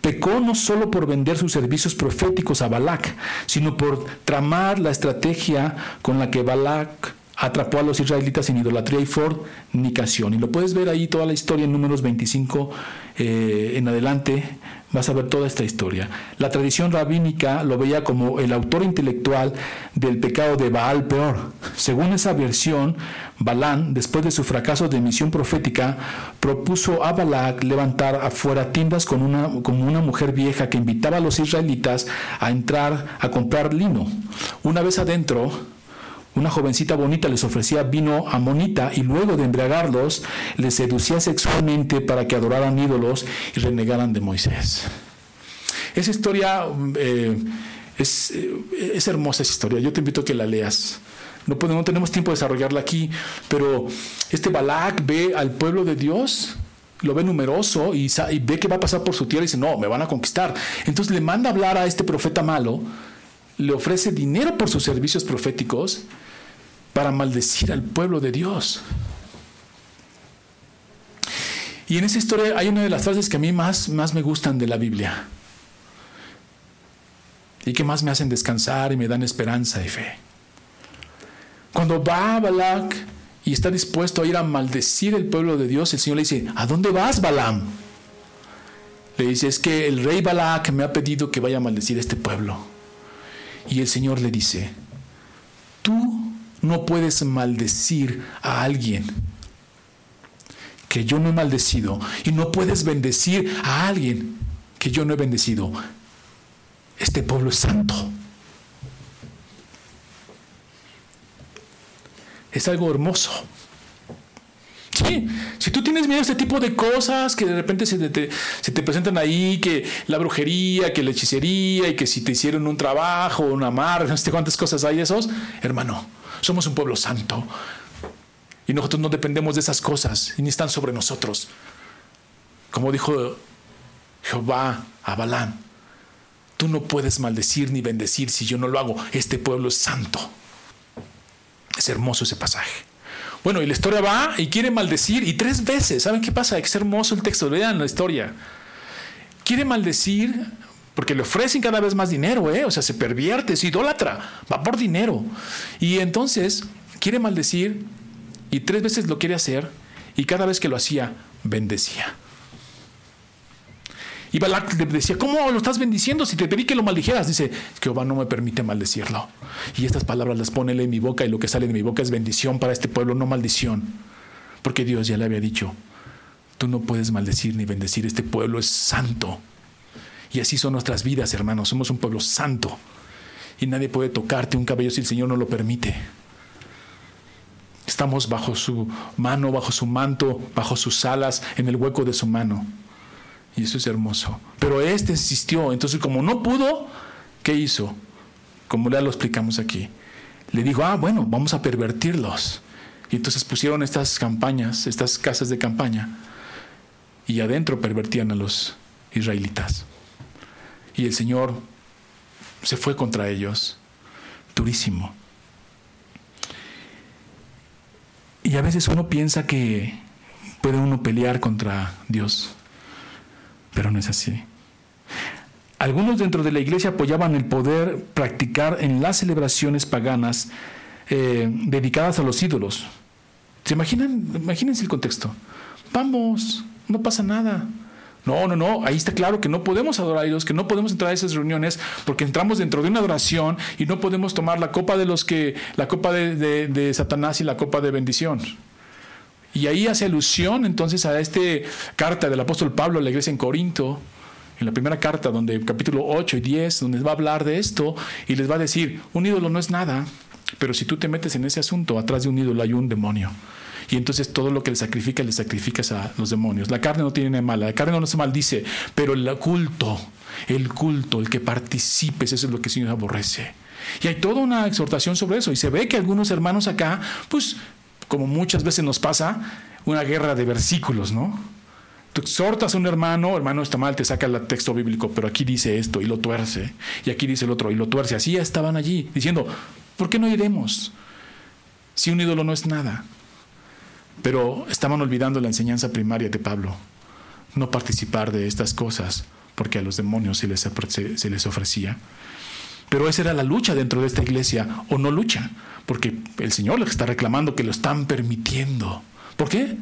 Pecó no solo por vender sus servicios proféticos a Balak, sino por tramar la estrategia con la que Balak atrapó a los israelitas en idolatría y fornicación. Y lo puedes ver ahí toda la historia en números 25 eh, en adelante, vas a ver toda esta historia. La tradición rabínica lo veía como el autor intelectual del pecado de Baal peor. Según esa versión, Balán, después de su fracaso de misión profética, propuso a Balac levantar afuera tiendas con una, como una mujer vieja que invitaba a los israelitas a entrar a comprar lino. Una vez adentro, una jovencita bonita les ofrecía vino amonita y luego de embriagarlos les seducía sexualmente para que adoraran ídolos y renegaran de Moisés. Esa historia eh, es, eh, es, hermosa, esa historia. Yo te invito a que la leas. No, podemos, no tenemos tiempo de desarrollarla aquí, pero este Balak ve al pueblo de Dios lo ve numeroso y, y, ve que va a pasar por su tierra y dice, no, me van a conquistar. Entonces le manda a hablar a este profeta malo, le ofrece dinero por sus servicios proféticos para maldecir al pueblo de Dios. Y en esa historia hay una de las frases que a mí más, más me gustan de la Biblia y que más me hacen descansar y me dan esperanza y fe. Cuando va Balak y está dispuesto a ir a maldecir el pueblo de Dios, el Señor le dice, ¿a dónde vas, Balaam? Le dice, es que el rey Balak me ha pedido que vaya a maldecir este pueblo. Y el Señor le dice, tú no puedes maldecir a alguien que yo no he maldecido y no puedes bendecir a alguien que yo no he bendecido. Este pueblo es santo. Es algo hermoso. Sí, si tú tienes miedo a este tipo de cosas que de repente se te, se te, presentan ahí, que la brujería, que la hechicería y que si te hicieron un trabajo, una mar, no sé cuántas cosas hay esos, hermano, somos un pueblo santo. Y nosotros no dependemos de esas cosas y ni están sobre nosotros. Como dijo Jehová a Balán, tú no puedes maldecir ni bendecir si yo no lo hago. Este pueblo es santo. Es hermoso ese pasaje. Bueno, y la historia va y quiere maldecir y tres veces. ¿Saben qué pasa? Es hermoso el texto. Vean la historia. Quiere maldecir porque le ofrecen cada vez más dinero, ¿eh? O sea, se pervierte, es idólatra, va por dinero. Y entonces quiere maldecir y tres veces lo quiere hacer y cada vez que lo hacía, bendecía. Y Balak le decía, ¿cómo lo estás bendiciendo si te pedí que lo maldijeras? Dice, Jehová no me permite maldecirlo. Y estas palabras las pone en mi boca y lo que sale de mi boca es bendición para este pueblo, no maldición. Porque Dios ya le había dicho, tú no puedes maldecir ni bendecir, este pueblo es santo. Y así son nuestras vidas, hermanos. Somos un pueblo santo. Y nadie puede tocarte un cabello si el Señor no lo permite. Estamos bajo su mano, bajo su manto, bajo sus alas, en el hueco de su mano. Y eso es hermoso. Pero este insistió. Entonces, como no pudo, ¿qué hizo? Como ya lo explicamos aquí. Le dijo, ah, bueno, vamos a pervertirlos. Y entonces pusieron estas campañas, estas casas de campaña. Y adentro pervertían a los israelitas. Y el Señor se fue contra ellos, durísimo. Y a veces uno piensa que puede uno pelear contra Dios, pero no es así. Algunos dentro de la iglesia apoyaban el poder practicar en las celebraciones paganas eh, dedicadas a los ídolos. ¿Se imaginan? Imagínense el contexto. Vamos, no pasa nada. No, no, no, ahí está claro que no podemos adorar a Dios, que no podemos entrar a esas reuniones porque entramos dentro de una adoración y no podemos tomar la copa de los que, la copa de, Satanás y la copa de bendición. Y ahí hace alusión entonces a esta carta del apóstol Pablo a la iglesia en Corinto, en la primera carta, donde capítulo 8 y 10, donde va a hablar de esto y les va a decir, un ídolo no es nada, pero si tú te metes en ese asunto, atrás de un ídolo hay un demonio. Y entonces todo lo que le sacrifica, le sacrificas a los demonios. La carne no tiene nada mala, la carne no se maldice, pero el culto, el culto, el que participes, eso es lo que el Señor aborrece. Y hay toda una exhortación sobre eso. Y se ve que algunos hermanos acá, pues, como muchas veces nos pasa, una guerra de versículos, ¿no? Tú exhortas a un hermano, hermano está mal, te saca el texto bíblico, pero aquí dice esto y lo tuerce, y aquí dice el otro y lo tuerce. Así ya estaban allí, diciendo, ¿por qué no iremos? Si un ídolo no es nada. Pero estaban olvidando la enseñanza primaria de Pablo, no participar de estas cosas, porque a los demonios se les, ofrecía. Pero esa era la lucha dentro de esta iglesia, o no lucha, porque el Señor les está reclamando que lo están permitiendo. ¿Por qué?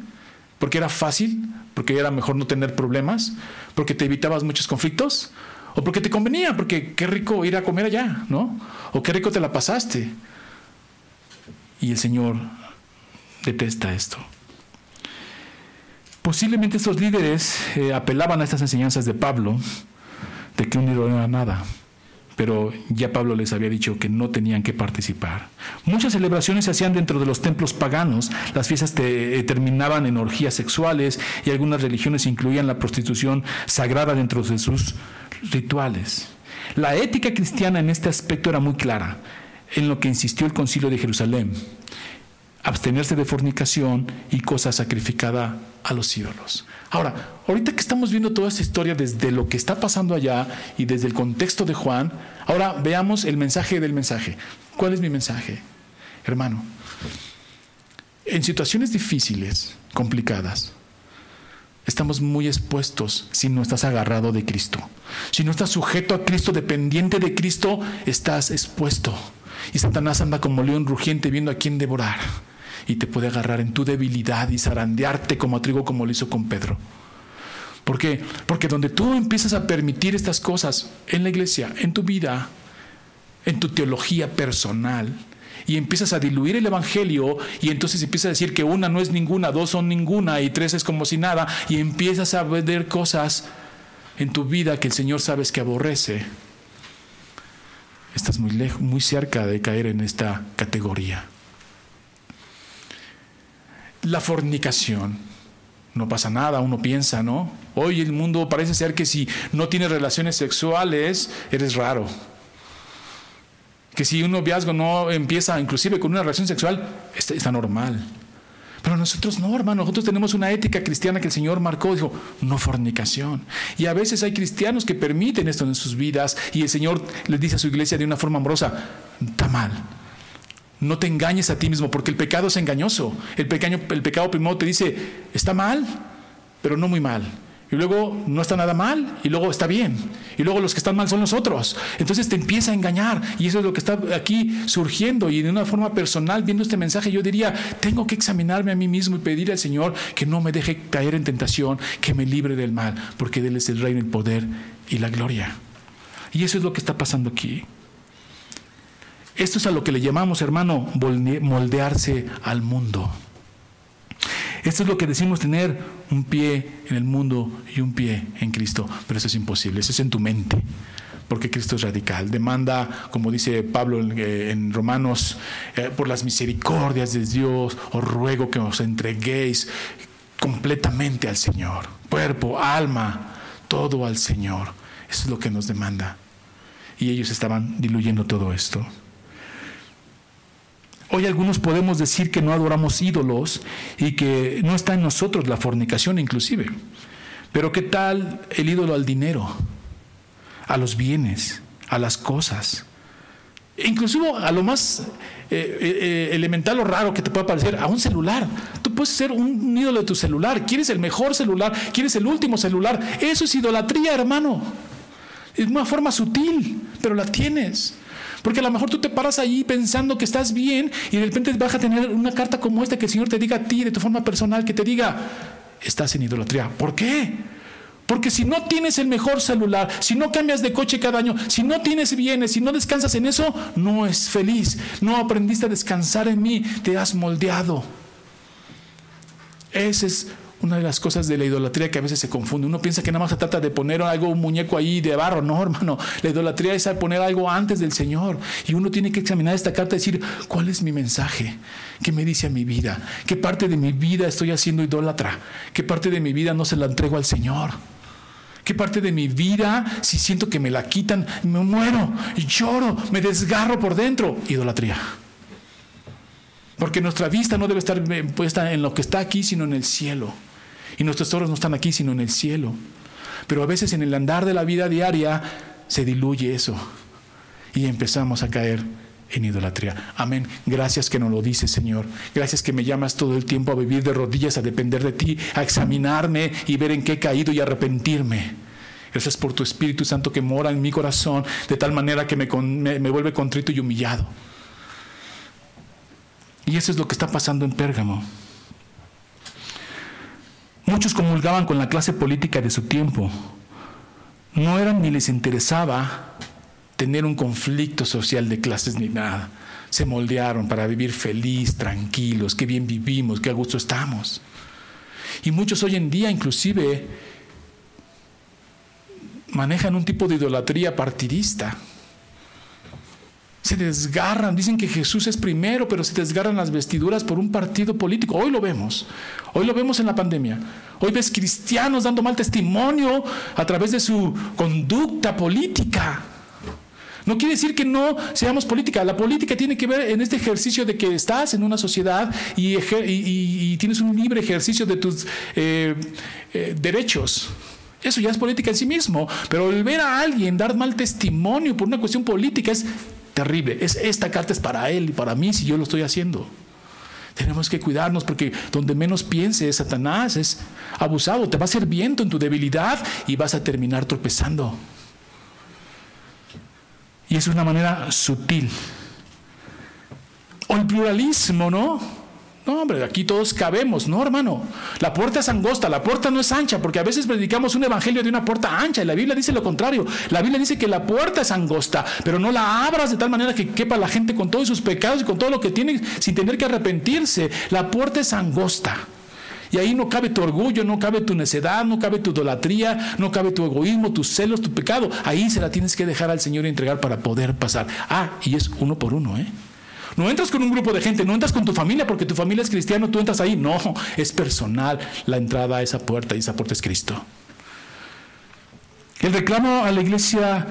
Porque era fácil, porque era mejor no tener problemas, porque te evitabas muchos conflictos, o porque te convenía, porque qué rico ir a comer allá, ¿no? O qué rico te la pasaste. Y el Señor detesta esto. Posiblemente estos líderes eh, apelaban a estas enseñanzas de Pablo, de que un ídolo no era nada, pero ya Pablo les había dicho que no tenían que participar. Muchas celebraciones se hacían dentro de los templos paganos, las fiestas eh, terminaban en orgías sexuales y algunas religiones incluían la prostitución sagrada dentro de sus rituales. La ética cristiana en este aspecto era muy clara, en lo que insistió el concilio de Jerusalén abstenerse de fornicación y cosa sacrificada a los ídolos. Ahora, ahorita que estamos viendo toda esta historia desde lo que está pasando allá y desde el contexto de Juan, ahora veamos el mensaje del mensaje. ¿Cuál es mi mensaje? Hermano, en situaciones difíciles, complicadas, estamos muy expuestos si no estás agarrado de Cristo. Si no estás sujeto a Cristo, dependiente de Cristo, estás expuesto. Y Satanás anda como león rugiente viendo a quién devorar y te puede agarrar en tu debilidad y zarandearte como a trigo como lo hizo con Pedro. ¿Por qué? Porque donde tú empiezas a permitir estas cosas en la iglesia, en tu vida, en tu teología personal, y empiezas a diluir el Evangelio y entonces empiezas a decir que una no es ninguna, dos son ninguna y tres es como si nada, y empiezas a vender cosas en tu vida que el Señor sabes que aborrece, estás muy lejos, muy cerca de caer en esta categoría. La fornicación. No pasa nada, uno piensa, ¿no? Hoy el mundo parece ser que si no tienes relaciones sexuales, eres raro. Que si un noviazgo no empieza inclusive con una relación sexual, está, está normal. Pero nosotros no, hermano, nosotros tenemos una ética cristiana que el Señor marcó, dijo, no fornicación. Y a veces hay cristianos que permiten esto en sus vidas y el Señor les dice a su iglesia de una forma amorosa, está mal, no te engañes a ti mismo, porque el pecado es engañoso. El, el pecado primero te dice, está mal, pero no muy mal. Y luego no está nada mal, y luego está bien. Y luego los que están mal son los otros. Entonces te empieza a engañar. Y eso es lo que está aquí surgiendo. Y de una forma personal, viendo este mensaje, yo diría, tengo que examinarme a mí mismo y pedir al Señor que no me deje caer en tentación, que me libre del mal, porque Él es el reino, el poder y la gloria. Y eso es lo que está pasando aquí. Esto es a lo que le llamamos, hermano, moldearse al mundo. Esto es lo que decimos tener un pie en el mundo y un pie en Cristo, pero eso es imposible, eso es en tu mente, porque Cristo es radical. Demanda, como dice Pablo en, eh, Romanos, eh, por las misericordias de Dios, os ruego que os entreguéis completamente al Señor, cuerpo, alma, todo al Señor. Eso es lo que nos demanda. Y ellos estaban diluyendo todo esto. Hoy algunos podemos decir que no adoramos ídolos y que no está en nosotros la fornicación inclusive. Pero ¿qué tal el ídolo al dinero, a los bienes, a las cosas? Inclusive a lo más eh, eh, eh, elemental o raro que te pueda parecer, a un celular. Tú puedes ser un ídolo de tu celular. Quieres el mejor celular, quieres el último celular. Eso es idolatría, hermano. Es una forma sutil, pero la tienes. Porque a lo mejor tú te paras ahí pensando que estás bien y de repente vas a tener una carta como esta que el Señor te diga a ti de tu forma personal, que te diga, estás en idolatría. ¿Por qué? Porque si no tienes el mejor celular, si no cambias de coche cada año, si no tienes bienes, si no descansas en eso, no es feliz. No aprendiste a descansar en mí, te has moldeado. Ese es una de las cosas de la idolatría que a veces se confunde. Uno piensa que nada más se trata de poner algo, un muñeco ahí de barro. No, hermano. La idolatría es poner algo antes del Señor. Y uno tiene que examinar esta carta y decir, ¿cuál es mi mensaje? ¿Qué me dice a mi vida? ¿Qué parte de mi vida estoy haciendo idólatra? ¿Qué parte de mi vida no se la entrego al Señor? ¿Qué parte de mi vida, si siento que me la quitan, me muero, lloro, me desgarro por dentro? Idolatría. Porque nuestra vista no debe estar eh, puesta en lo que está aquí, sino en el cielo. Y nuestros tesoros no están aquí, sino en el cielo. Pero a veces en el andar de la vida diaria se diluye eso y empezamos a caer en idolatría. Amén. Gracias que nos lo dices, Señor. Gracias que me llamas todo el tiempo a vivir de rodillas, a depender de ti, a examinarme y ver en qué he caído y arrepentirme. Gracias por tu Espíritu Santo que mora en mi corazón de tal manera que me, me vuelve contrito y humillado. Y eso es lo que está pasando en Pérgamo. Muchos comulgaban con la clase política de su tiempo. No eran ni les interesaba tener un conflicto social de clases ni nada. se moldearon para vivir feliz, tranquilos, qué bien vivimos, qué a gusto estamos. Y muchos hoy en día inclusive manejan un tipo de idolatría partidista. Se desgarran, dicen que Jesús es primero, pero se desgarran las vestiduras por un partido político. Hoy lo vemos, hoy lo vemos en la pandemia. Hoy ves cristianos dando mal testimonio a través de su conducta política. No quiere decir que no seamos política. La política tiene que ver en este ejercicio de que estás en una sociedad y, tienes un libre ejercicio de tus eh, eh, derechos. Eso ya es política en sí mismo. Pero el ver a alguien dar mal testimonio por una cuestión política es terrible. Es, esta carta es para él y para mí si yo lo estoy haciendo. Tenemos que cuidarnos porque donde menos piense Satanás es abusado, te va a ser viento en tu debilidad y vas a terminar tropezando. Y es una manera sutil. O el pluralismo, ¿no? No, hombre, aquí todos cabemos, ¿no, hermano? La puerta es angosta, la puerta no es ancha, porque a veces predicamos un evangelio de una puerta ancha y la Biblia dice lo contrario. La Biblia dice que la puerta es angosta, pero no la abras de tal manera que quepa la gente con todos sus pecados y con todo lo que tiene sin tener que arrepentirse. La puerta es angosta. Y ahí no cabe tu orgullo, no cabe tu necedad, no cabe tu idolatría, no cabe tu egoísmo, tus celos, tu pecado. Ahí se la tienes que dejar al Señor y entregar para poder pasar. Ah, y es uno por uno, ¿eh? No entras con un grupo de gente, no entras con tu familia porque tu familia es cristiana, tú entras ahí. No, es personal la entrada a esa puerta y esa puerta es Cristo. El reclamo a la iglesia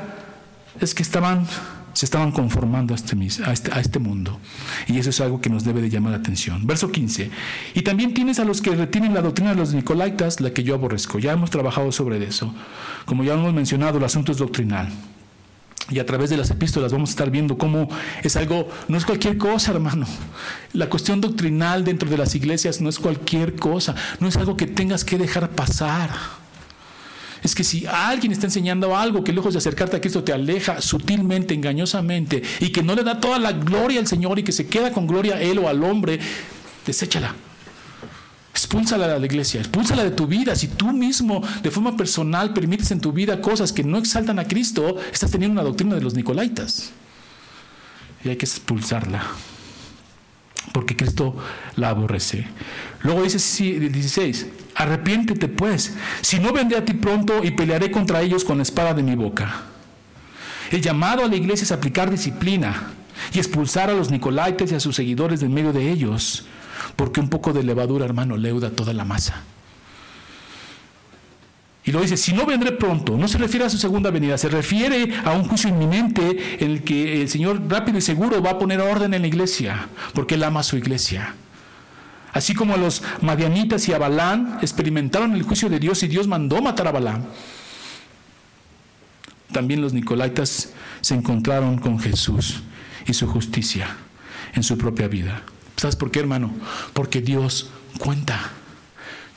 es que estaban, se estaban conformando a este, a, este, a este mundo. Y eso es algo que nos debe de llamar la atención. Verso 15. Y también tienes a los que retienen la doctrina de los nicolaitas, la que yo aborrezco. Ya hemos trabajado sobre eso. Como ya hemos mencionado, el asunto es doctrinal y a través de las epístolas vamos a estar viendo cómo es algo, no es cualquier cosa, hermano. La cuestión doctrinal dentro de las iglesias no es cualquier cosa, no es algo que tengas que dejar pasar. Es que si alguien está enseñando algo que lejos de acercarte a Cristo te aleja sutilmente, engañosamente, y que no le da toda la gloria al Señor y que se queda con gloria a Él o al hombre, deséchala. Expúlsala de la iglesia, expúlsala de tu vida. Si tú mismo, de forma personal, permites en tu vida cosas que no exaltan a Cristo, estás teniendo una doctrina de los Nicolaitas. Y hay que expulsarla. Porque Cristo la aborrece. Luego dice el 16, arrepiéntete pues, si no vendré a ti pronto y pelearé contra ellos con la espada de mi boca. El llamado a la iglesia es aplicar disciplina y expulsar a los Nicolaitas y a sus seguidores de medio de ellos porque un poco de levadura, hermano, leuda toda la masa. Y lo dice, si no vendré pronto, no se refiere a su segunda venida, se refiere a un juicio inminente en el que el Señor rápido y seguro va a poner orden en la iglesia, porque Él ama a su iglesia. Así como los madianitas y a Balán experimentaron el juicio de Dios y Dios mandó matar a Balán, también los nicolaitas se encontraron con Jesús y su justicia en su propia vida. ¿Sabes por qué, hermano? Porque Dios cuenta.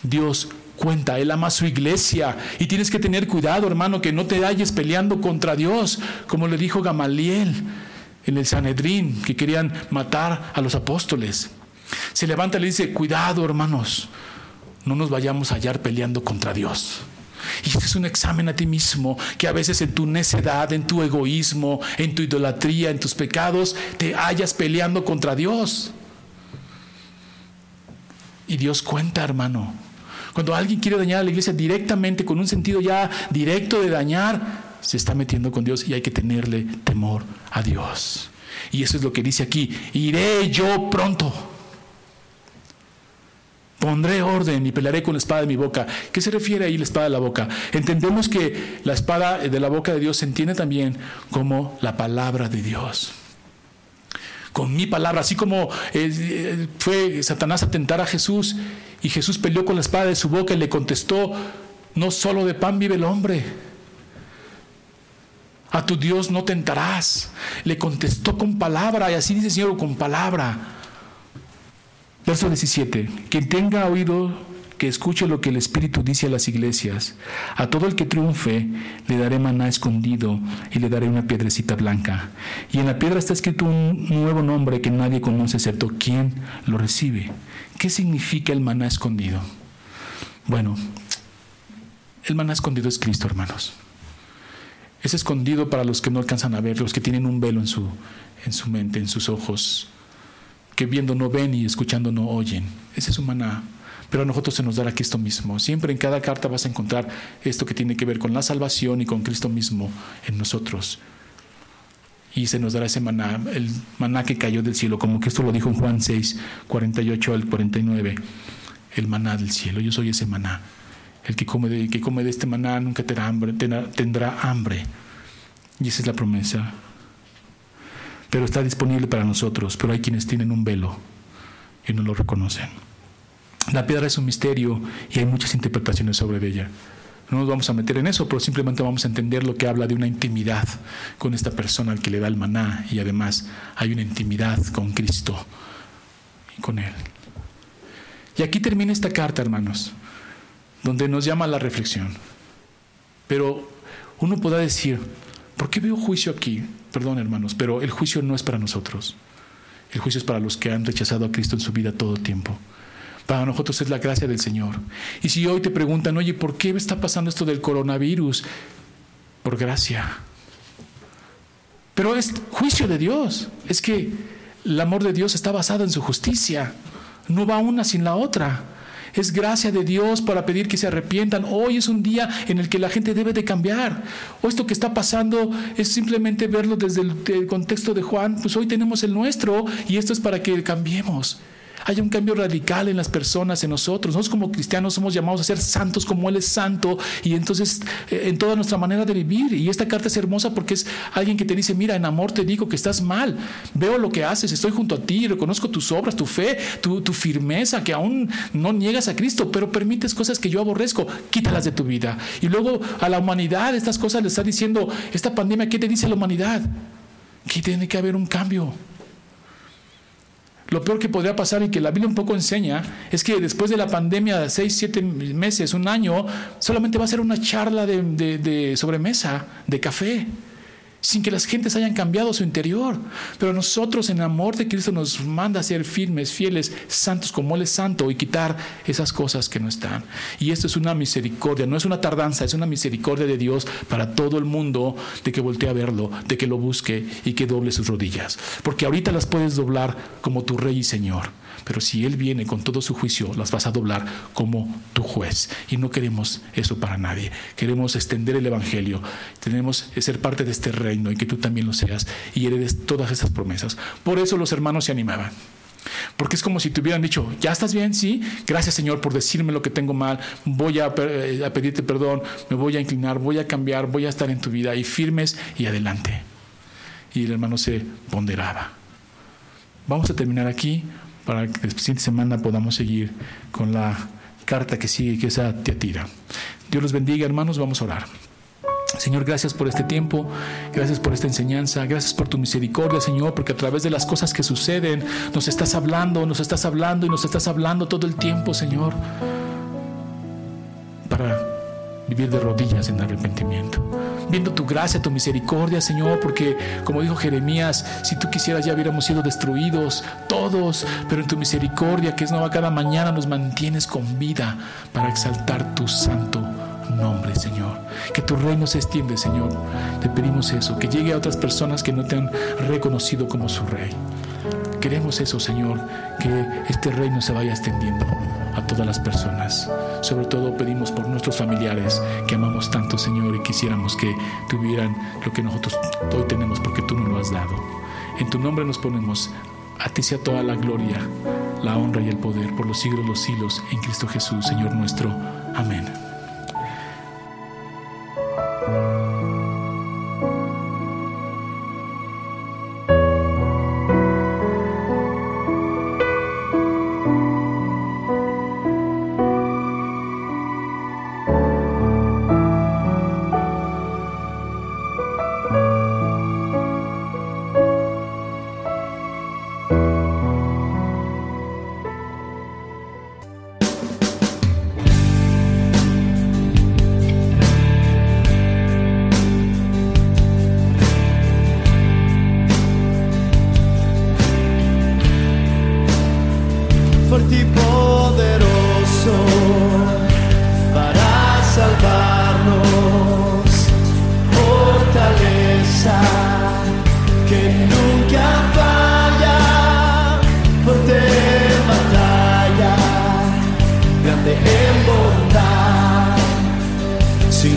Dios cuenta, Él ama a su iglesia y tienes que tener cuidado, hermano, que no te halles peleando contra Dios, como le dijo Gamaliel en el Sanedrín, que querían matar a los apóstoles. Se levanta y le dice, cuidado, hermanos, no nos vayamos a hallar peleando contra Dios. Y este es un examen a ti mismo, que a veces en tu necedad, en tu egoísmo, en tu idolatría, en tus pecados, te hallas peleando contra Dios. Y Dios cuenta, hermano. Cuando alguien quiere dañar a la iglesia directamente, con un sentido ya directo de dañar, se está metiendo con Dios y hay que tenerle temor a Dios. Y eso es lo que dice aquí, iré yo pronto. Pondré orden y pelearé con la espada de mi boca. ¿Qué se refiere ahí la espada de la boca? Entendemos que la espada de la boca de Dios se entiende también como la palabra de Dios con mi palabra, así como eh, fue Satanás a tentar a Jesús y Jesús peleó con la espada de su boca y le contestó, no solo de pan vive el hombre, a tu Dios no tentarás. Le contestó con palabra y así dice el Señor con palabra. Verso 17, quien tenga oído que escuche lo que el Espíritu dice a las iglesias. A todo el que triunfe le daré maná escondido y le daré una piedrecita blanca. Y en la piedra está escrito un nuevo nombre que nadie conoce excepto quien lo recibe. ¿Qué significa el maná escondido? Bueno, el maná escondido es Cristo, hermanos. Es escondido para los que no alcanzan a ver, los que tienen un velo en su, en su mente, en sus ojos, que viendo no ven y escuchando no oyen. Ese es un maná. Pero a nosotros se nos dará Cristo mismo. Siempre en cada carta vas a encontrar esto que tiene que ver con la salvación y con Cristo mismo en nosotros. Y se nos dará ese maná, el maná que cayó del cielo, como que esto lo dijo en Juan 6, 48 al 49. El maná del cielo. Yo soy ese maná. El que come de, que come de este maná nunca tendrá hambre, tendrá hambre. Y esa es la promesa. Pero está disponible para nosotros, pero hay quienes tienen un velo y no lo reconocen. La piedra es un misterio y hay muchas interpretaciones sobre ella. No nos vamos a meter en eso, pero simplemente vamos a entender lo que habla de una intimidad con esta persona al que le da el maná y además hay una intimidad con Cristo y con Él. Y aquí termina esta carta, hermanos donde nos llama a la reflexión. Pero uno podrá decir, ¿por qué veo juicio aquí? Perdón, hermanos, pero el juicio no es para nosotros. El juicio es para los que han rechazado a Cristo en su vida todo tiempo. Para nosotros es la gracia del Señor. Y si hoy te preguntan, oye, ¿por qué está pasando esto del coronavirus? Por gracia. Pero es juicio de Dios. Es que el amor de Dios está basado en su justicia. No va una sin la otra. Es gracia de Dios para pedir que se arrepientan. Hoy es un día en el que la gente debe de cambiar. O esto que está pasando es simplemente verlo desde el, contexto de Juan. Pues hoy tenemos el nuestro y esto es para que cambiemos haya un cambio radical en las personas, en nosotros. Nosotros como cristianos somos llamados a ser santos como Él es santo y entonces eh, en toda nuestra manera de vivir. Y esta carta es hermosa porque es alguien que te dice, mira, en amor te digo que estás mal, veo lo que haces, estoy junto a ti, reconozco tus obras, tu fe, tu, tu firmeza, que aún no niegas a Cristo, pero permites cosas que yo aborrezco, quítalas de tu vida. Y luego a la humanidad estas cosas le está diciendo, esta pandemia, ¿qué te dice la humanidad? Que tiene que haber un cambio. Lo peor que podría pasar y que la Biblia un poco enseña es que después de la pandemia, de seis, siete meses, un año, solamente va a ser una charla de, de sobremesa, de café sin que las gentes hayan cambiado su interior. Pero nosotros en amor de Cristo nos manda a ser firmes, fieles, santos como Él es santo y quitar esas cosas que no están. Y esto es una misericordia, no es una tardanza, es una misericordia de Dios para todo el mundo de que voltee a verlo, de que lo busque y que doble sus rodillas. Porque ahorita las puedes doblar como tu Rey y Señor. Pero si Él viene con todo su juicio, las vas a doblar como tu juez. Y no queremos eso para nadie. Queremos extender el Evangelio. Tenemos que ser parte de este reino y que tú también lo seas y heredes todas esas promesas. Por eso los hermanos se animaban. Porque es como si te hubieran dicho, ya estás bien, sí, gracias Señor por decirme lo que tengo mal, voy a, eh, a, pedirte perdón, me voy a inclinar, voy a cambiar, voy a estar en tu vida y firmes y adelante. Y el hermano se ponderaba. Vamos a terminar aquí para que la siguiente semana podamos seguir con la carta que sigue, que es a Teatira. Dios los bendiga, hermanos, vamos a orar. Señor, gracias por este tiempo, gracias por esta enseñanza, gracias por tu misericordia, Señor, porque a través de las cosas que suceden nos estás hablando, nos estás hablando y nos estás hablando todo el tiempo, Señor, para vivir de rodillas en arrepentimiento viendo tu gracia, tu misericordia, Señor, porque como dijo Jeremías, si tú quisieras ya hubiéramos sido destruidos todos, pero en tu misericordia, que es nueva cada mañana, nos mantienes con vida para exaltar tu santo nombre, Señor. Que tu reino se extiende, Señor. Te pedimos eso, que llegue a otras personas que no te han reconocido como su rey. Queremos eso, Señor, que este reino se vaya extendiendo a todas las personas. Sobre todo pedimos por nuestros familiares que amamos tanto, Señor, y quisiéramos que tuvieran lo que nosotros hoy tenemos porque tú nos lo has dado. En tu nombre nos ponemos, a ti sea toda la gloria, la honra y el poder por los siglos de los siglos en Cristo Jesús, Señor nuestro. Amén.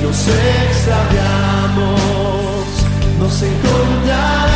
nos extraviamos, nos encontramos.